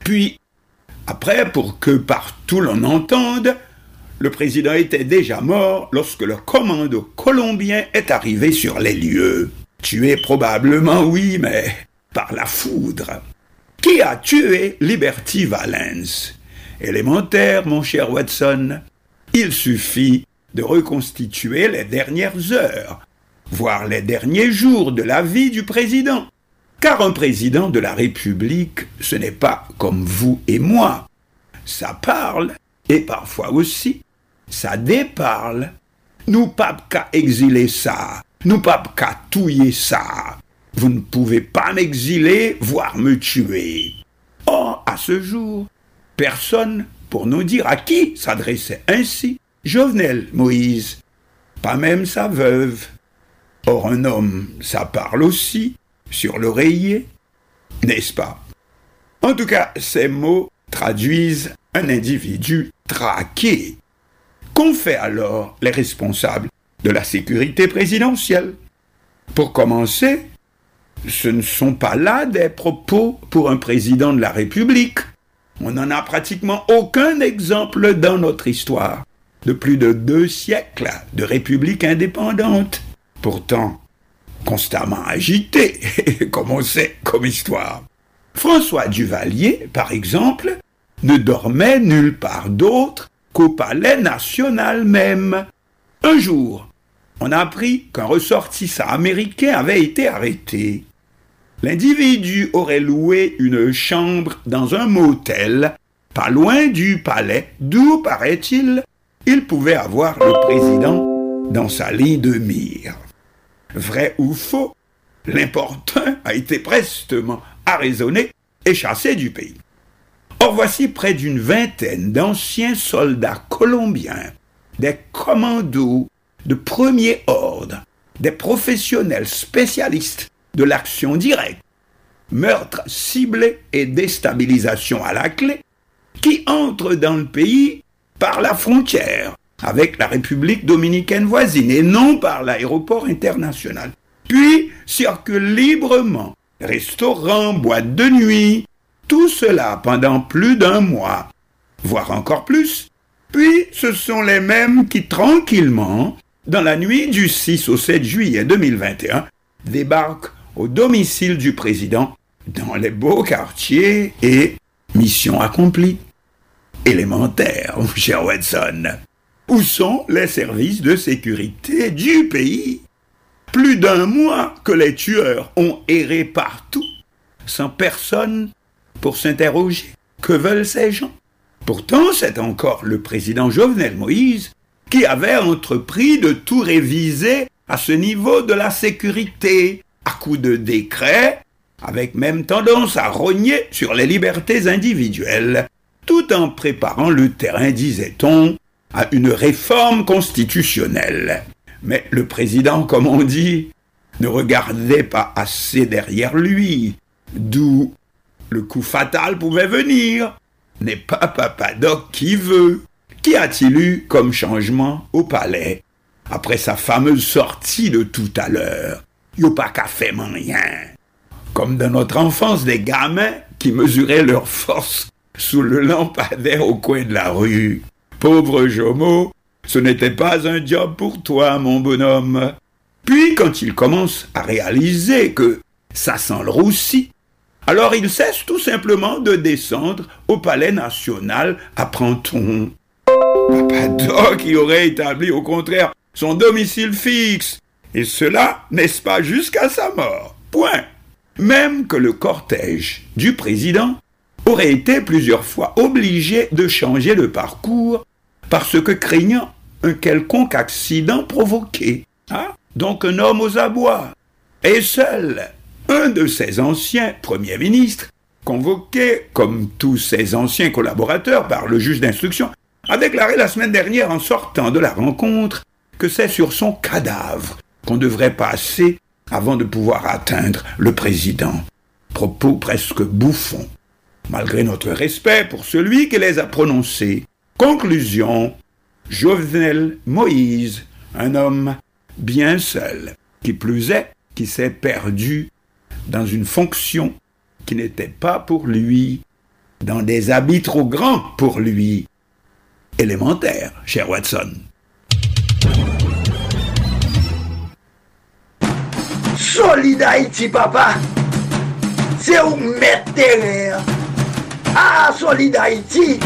Speaker 26: Puis, après, pour que partout l'on entende, le président était déjà mort lorsque le commando colombien est arrivé sur les lieux. Tué probablement, oui, mais par la foudre. Qui a tué Liberty Valence Élémentaire, mon cher Watson. Il suffit de reconstituer les dernières heures, voire les derniers jours de la vie du président. Car un président de la République, ce n'est pas comme vous et moi. Ça parle, et parfois aussi, ça déparle. Nous pas qu'à exiler ça, nous pas qu'à touiller ça. Vous ne pouvez pas m'exiler, voire me tuer. Or, à ce jour, personne pour nous dire à qui s'adressait ainsi Jovenel Moïse, pas même sa veuve. Or, un homme, ça parle aussi, sur l'oreiller, n'est-ce pas? En tout cas, ces mots traduisent un individu traqué. Qu'ont fait alors les responsables de la sécurité présidentielle? Pour commencer, ce ne sont pas là des propos pour un président de la République. On n'en a pratiquement aucun exemple dans notre histoire de plus de deux siècles de république indépendante. Pourtant, constamment agité, comme on sait, comme histoire. François Duvalier, par exemple, ne dormait nulle part d'autre qu'au palais national même. Un jour, on a appris qu'un ressortissant américain avait été arrêté. L'individu aurait loué une chambre dans un motel, pas loin du palais, d'où, paraît-il, il pouvait avoir le président dans sa ligne de mire. Vrai ou faux, l'important a été prestement arraisonné et chassé du pays. Or voici près d'une vingtaine d'anciens soldats colombiens, des commandos de premier ordre, des professionnels spécialistes de l'action directe, meurtre ciblé et déstabilisation à la clé, qui entrent dans le pays par la frontière avec la République dominicaine voisine et non par l'aéroport international. Puis circulent librement, restaurants, boîtes de nuit, tout cela pendant plus d'un mois, voire encore plus. Puis ce sont les mêmes qui tranquillement, dans la nuit du 6 au 7 juillet 2021, débarquent au domicile du président dans les beaux quartiers et mission accomplie. Élémentaire, cher Watson. Où sont les services de sécurité du pays? Plus d'un mois que les tueurs ont erré partout, sans personne pour s'interroger. Que veulent ces gens? Pourtant, c'est encore le président Jovenel Moïse qui avait entrepris de tout réviser à ce niveau de la sécurité, à coup de décrets, avec même tendance à rogner sur les libertés individuelles, tout en préparant le terrain, disait-on, à une réforme constitutionnelle. Mais le président, comme on dit, ne regardait pas assez derrière lui, d'où le coup fatal pouvait venir. N'est pas Papadoc qui veut. Qu'y a-t-il eu comme changement au palais après sa fameuse sortie de tout à l'heure? Y'a pas qu'à faire rien. Comme dans notre enfance, des gamins qui mesuraient leur force sous le lampadaire au coin de la rue. Pauvre Jomo, ce n'était pas un job pour toi, mon bonhomme. Puis, quand il commence à réaliser que ça sent le roussi, alors il cesse tout simplement de descendre au palais national, apprend-on. Papa qui aurait établi au contraire son domicile fixe, et cela, n'est-ce pas, jusqu'à sa mort? Point. Même que le cortège du président aurait été plusieurs fois obligé de changer le parcours parce que craignant un quelconque accident provoqué. Hein? Donc un homme aux abois. Et seul un de ses anciens premiers ministres, convoqué, comme tous ses anciens collaborateurs par le juge d'instruction, a déclaré la semaine dernière en sortant de la rencontre que c'est sur son cadavre qu'on devrait passer avant de pouvoir atteindre le président. Propos presque bouffons, malgré notre respect pour celui qui les a prononcés. Conclusion, Jovenel Moïse, un homme bien seul, qui plus est, qui s'est perdu dans une fonction qui n'était pas pour lui, dans des habits trop grands pour lui. Élémentaire, cher Watson.
Speaker 3: Solid Haïti, papa. C'est où mettre. Ah, Solid Haïti.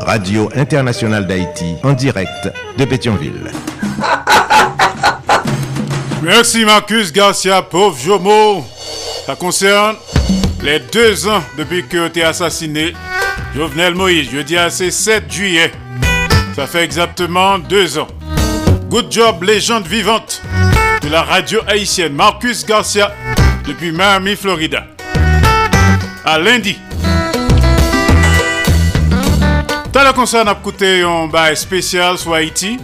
Speaker 1: Radio Internationale d'Haïti, en direct de Pétionville.
Speaker 5: Merci Marcus Garcia, pauvre Jomo. Ça concerne les deux ans depuis que tu es assassiné. Jovenel Moïse, je dis à c'est 7 juillet. Ça fait exactement deux ans. Good job, légende vivante de la radio haïtienne. Marcus Garcia, depuis Miami, Florida. À lundi. Concert à écouter un bail spécial sur Haïti.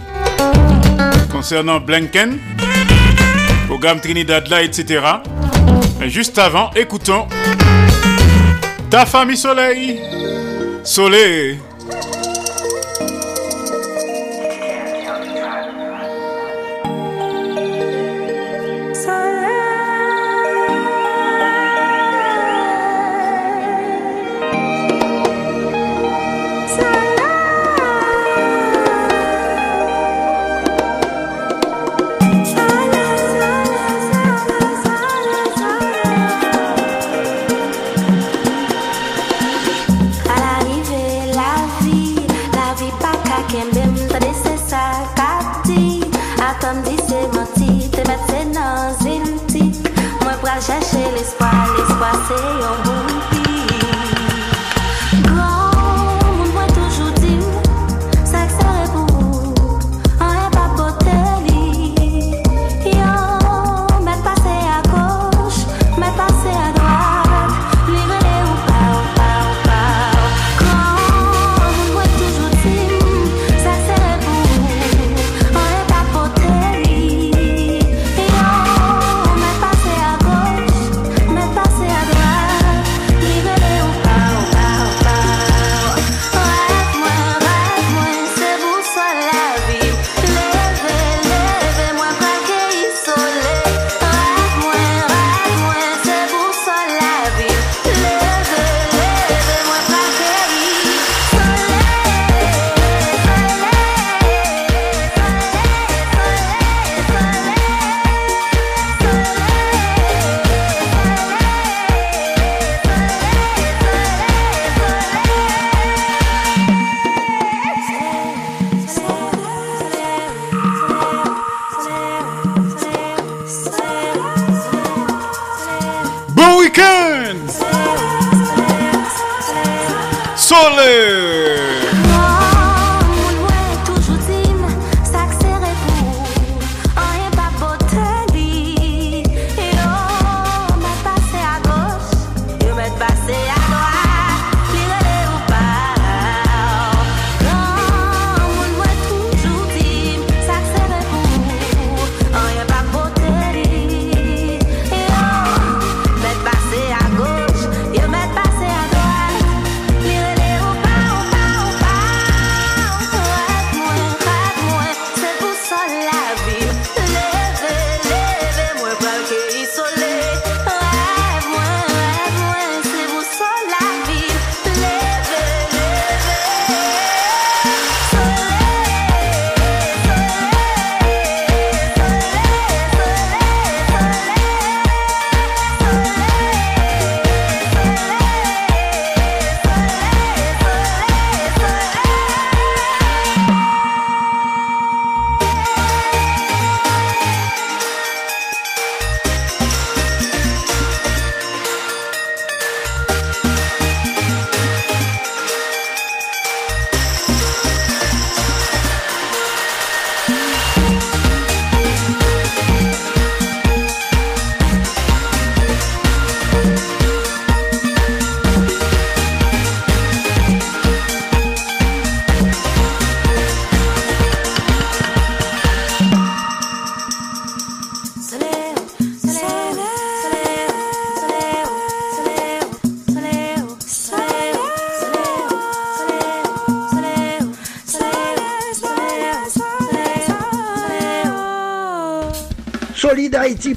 Speaker 5: Concernant Blinken. Programme Trinidad là, etc. Mais juste avant, écoutons Ta famille soleil. Soleil.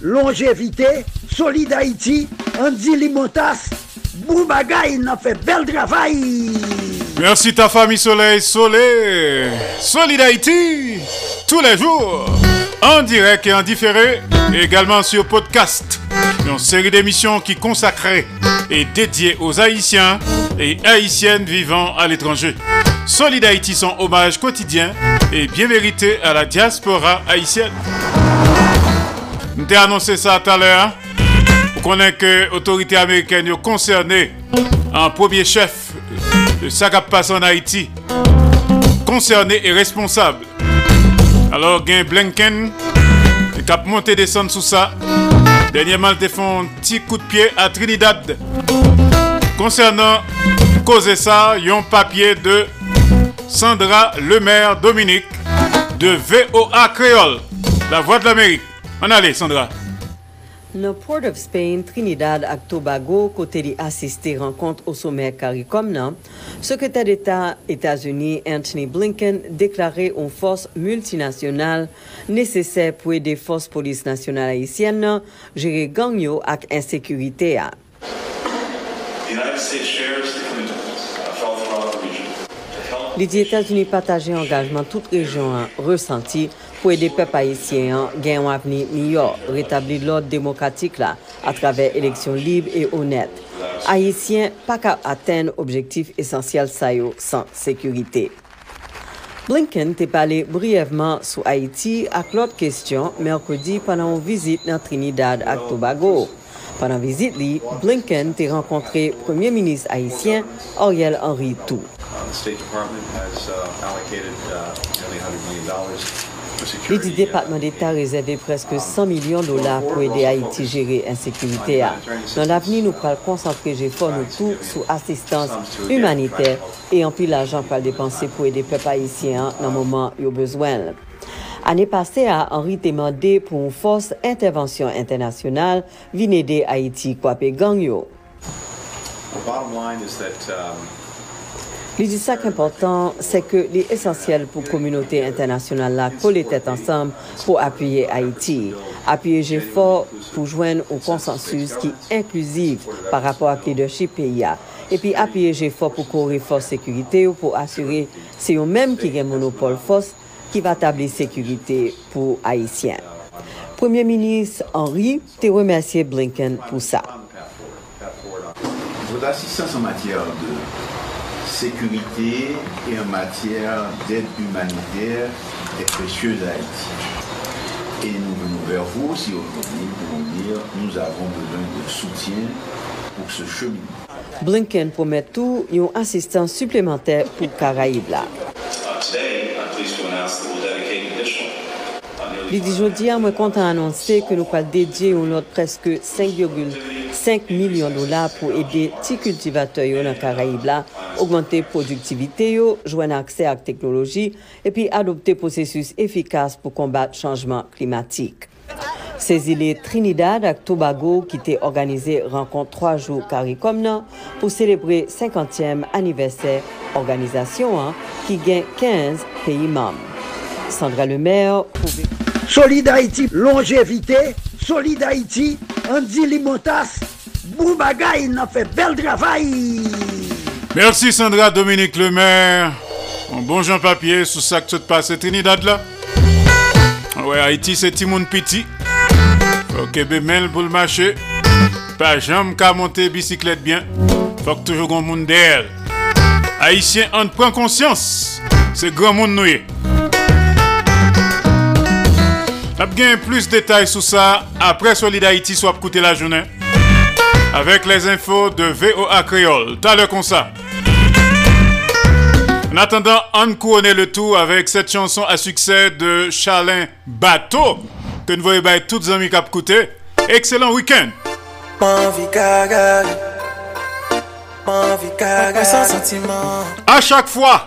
Speaker 3: Longévité. Solid Haïti, Andy Limotas. Boubagaï, il a fait bel travail.
Speaker 5: Merci ta famille Soleil Soleil. Solid Haïti, tous les jours, en direct et en différé, également sur podcast. Une série d'émissions qui consacrée et dédiée aux Haïtiens et Haïtiennes vivant à l'étranger. Solid Haïti, son hommage quotidien et bien mérité à la diaspora haïtienne. Annoncé ça tout à l'heure. Vous connaissez que l'autorité américaine est concernée en premier chef de ça qui passe en Haïti. Concerné et responsable. Alors, gain Blinken, qui cap monter descendre sous ça. Dernièrement, ils font un petit coup de pied à Trinidad. Concernant causer ça, il y a un papier de Sandra Lemaire Dominique de VOA Créole, la voix de l'Amérique. On allez, Sandra.
Speaker 27: Dans Port of Spain, Trinidad ak Tobago, kote li asiste renkontre au sommet CARICOM nan, sekretèr d'État États-Unis Anthony Blinken déclaré une force multinationale nécessaire pour aider force police nationale haïtienne nan gérer gang yo ak insécurité a.
Speaker 28: The United States shares the commitments of Health Throughout
Speaker 27: pou ede pep Haitien gen yon aveni miyor, retabli lòd demokratik la atraver eleksyon libe e honet. Haitien pa ka aten objektif esensyal sayo san sekurite. Blinken te pale briyevman sou Haiti ak lòd kestyon merkodi panan ou vizit nan Trinidad ak Tobago. Panan vizit li, Blinken te renkontre Premier Ministre Haitien Ariel Henry
Speaker 28: Tou. The State Department has uh, allocated uh, nearly $100 million Li
Speaker 27: di Depatman d'Etat rezerve preske 100 milyon dolar pou ede Haiti jere insekurite a. Nan l'aveni nou pral konsantre je fon nou tou sou asistans humanite e anpi l'ajan pral depanse pou ede pep Haitien nan mouman yo bezwen. Ane pase a Henri temande pou un fos intervensyon internasyonal vin ede Haiti kwape gang yo.
Speaker 28: The bottom line is that um,
Speaker 27: Il dit ça qu'important, c'est que l'essentiel pour la communauté internationale là, coller tête ensemble pour appuyer Haïti. Appuyer les efforts pour joindre un consensus qui est inclusif par rapport à leadership pays. Et puis appuyer les efforts pour courir force sécurité ou pour assurer c'est eux même qui a monopole force qui va établir sécurité pour Haïtiens. Premier ministre Henry te remercié Blinken pour ça.
Speaker 29: Votre assistance en matière de sécurité et en matière d'aide humanitaire est précieuse à Haïti. Et nous venons vers vous aussi aujourd'hui pour vous dire nous avons besoin de soutien pour ce chemin.
Speaker 27: Blinken promet tout une assistance supplémentaire pour Caraïbes.
Speaker 28: Uh, Li
Speaker 27: di jodi a mwen kontan anonse ke nou pal dedye ou lot preske 5,5 milyon dola pou ede ti kultivatè yo nan Karaib la, augmente produktivite yo, jwen akse ak teknoloji, epi adopte posesus efikas pou kombat chanjman klimatik. Sezi li Trinidad ak Tobago ki te organize renkont 3 jou karikom nan pou celebre 50e aniversè organizasyon an ki gen 15 peyi mam. Sandra Lemaire pou...
Speaker 3: Solid Haïti, longévité. Solid Haïti, Andy Limotas. Boubagaï, il a fait bel travail.
Speaker 5: Merci Sandra Dominique Lemaire. Un bon Jean Papier sous tu te passes Trinidad là. Ouais, Haïti c'est Timon Petit. Faut que pour le marché. Pas jamais qu'à monter bicyclette bien. Faut que toujours un monde derrière. Haïtien, on prend conscience. C'est grand monde nous. A bien plus de détails sur ça après Solid Haïti soit coûter la journée. Avec les infos de VOA Créole. T'as le comme ça. En attendant, on couronne le tout avec cette chanson à succès de Charlin Bateau que nous voyons by toutes les amis qui ont écouté. Excellent week-end. À chaque fois,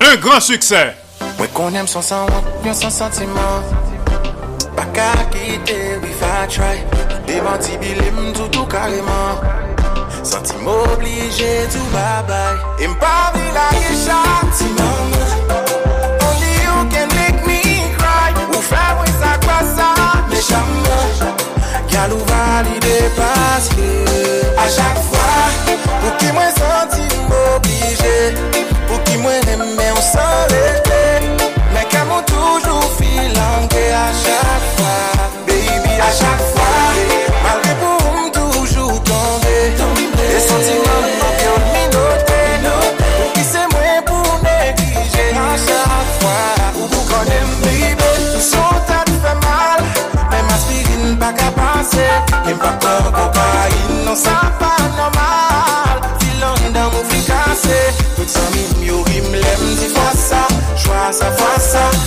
Speaker 5: un grand succès.
Speaker 21: Mwen konem son san want, yon san sentiman. Baka kite, wifa try. Devan ti bilim, toutou kareman. Santi m'oblije, tou babay. E mpa vila ye chati sa pa normal. Ti lang dan mou fi kase Tout sa mi myo rim lem di fwa sa Jwa sa fwa sa.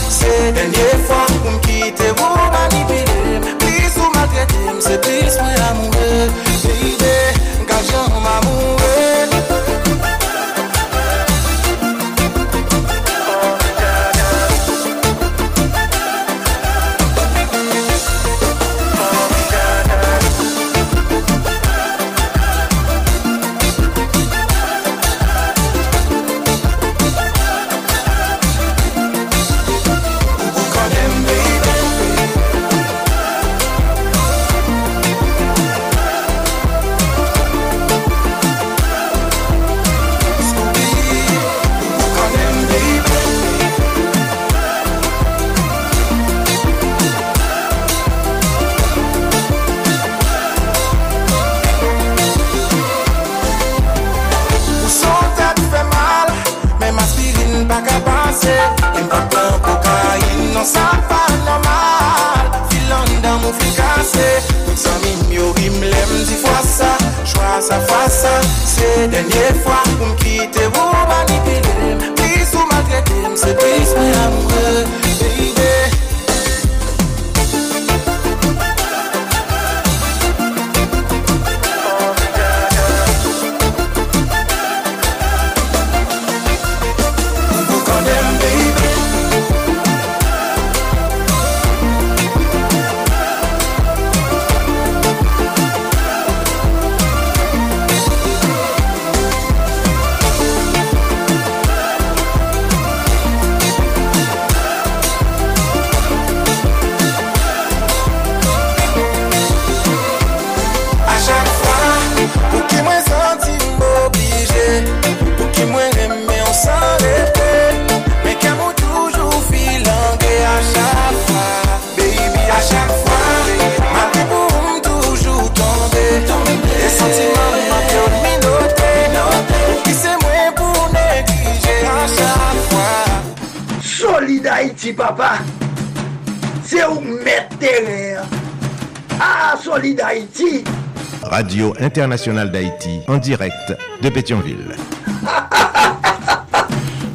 Speaker 1: Radio Internationale d'Haïti, en direct de Pétionville.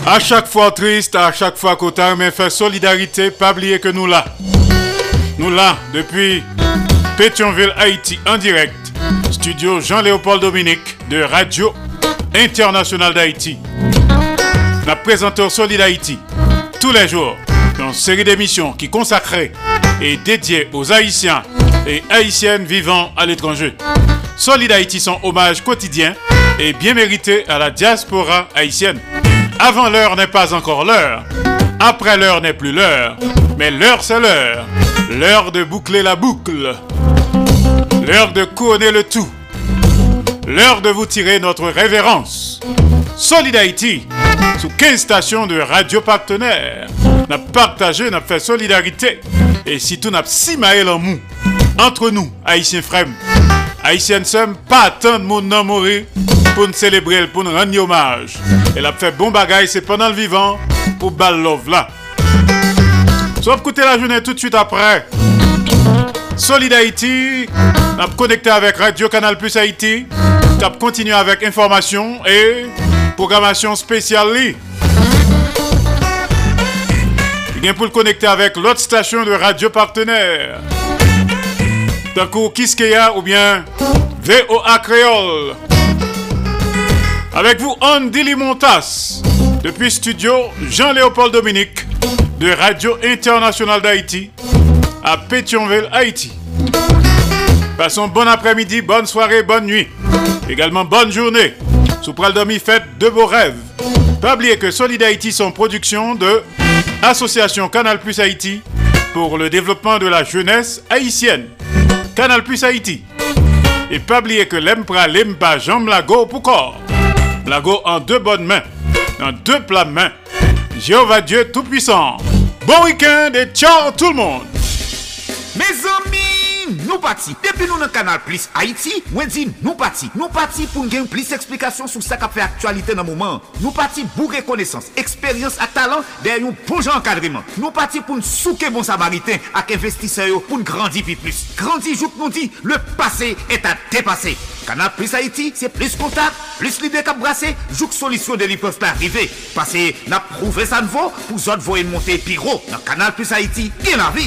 Speaker 5: À chaque fois triste, à chaque fois qu'on t'a mais fait solidarité, pas oublier que nous là. Nous là, depuis Pétionville, Haïti, en direct. Studio Jean-Léopold Dominique de Radio Internationale d'Haïti. Nous présentons Solid Haïti tous les jours dans une série d'émissions qui consacrée et dédiée aux Haïtiens et Haïtiennes vivant à l'étranger. Solid Haïti, son hommage quotidien et bien mérité à la diaspora haïtienne. Avant l'heure n'est pas encore l'heure. Après l'heure n'est plus l'heure. Mais l'heure c'est l'heure. L'heure de boucler la boucle. L'heure de couronner le tout. L'heure de vous tirer notre révérence. Solid Haïti, sous 15 stations de radio partenaires, n'a partagé, n'a fait solidarité. Et si tout n'a si maël en mou, entre nous, Haïtiens frères, Haïtiens sommes pas attendre mon nom mourir pour nous célébrer, pour nous rendre hommage. Elle a fait bon bagage, c'est pendant le vivant, pour bal love là. Sauf écouter la journée tout de suite après. Solid Haïti, on a connecté avec Radio Canal Plus Haïti, on a continué avec information et programmation spéciale. Il vient pour connecter avec l'autre station de radio partenaire. Coup, Kiskeya ou bien VOA Créole. Avec vous, Andy Limontas, depuis studio Jean-Léopold Dominique de Radio Internationale d'Haïti à Pétionville, Haïti. Passons bon après-midi, bonne soirée, bonne nuit. Également bonne journée. Sous Pral Domi, faites de vos rêves. Pas oublier que Solid Haïti sont production de Association Canal Plus Haïti pour le développement de la jeunesse haïtienne. Canal Plus Haïti. Et pas oublier que l'Empra l'Empa jambe Lago pour corps. Lago en deux bonnes mains, dans deux plats mains. Jéhovah Dieu Tout-Puissant. Bon week-end et ciao tout le monde.
Speaker 13: Mes amis, nou pati. Depi nou nan kanal Plus Haiti, mwen di nou pati. Nou pati pou gen plis eksplikasyon sou sa ka fe aktualite nan mouman. Nou pati pou rekonesans, eksperyans ak talan den yon bon jan enkadriman. Nou pati pou nou souke bon samariten ak investiseyo pou nou grandi pi plus. Grandi jouk nou di, le pase et a depase. Kanal Plus Haiti, se plus kontak, plus lide kap brase, jouk solisyon de li peuf pa arrive. Pase na prouve sanvo pou zot voyen monte pi ro. Nan Kanal Plus Haiti, gen la vi.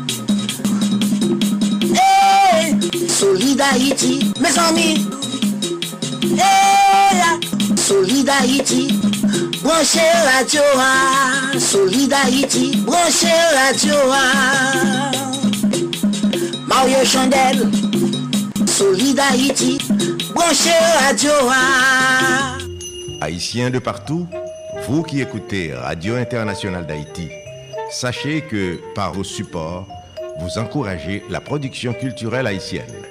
Speaker 4: Hey, Solid Haïti, mes amis. Hey, Solid Haïti. Branchez radio, ah. Solid Haïti. Branchez radio, ah. Mario Chandel. Solid Haïti. Branchez radio, ah.
Speaker 1: Haïtiens de partout, vous qui écoutez Radio Internationale d'Haïti, sachez que par vos supports, vous encouragez la production culturelle haïtienne.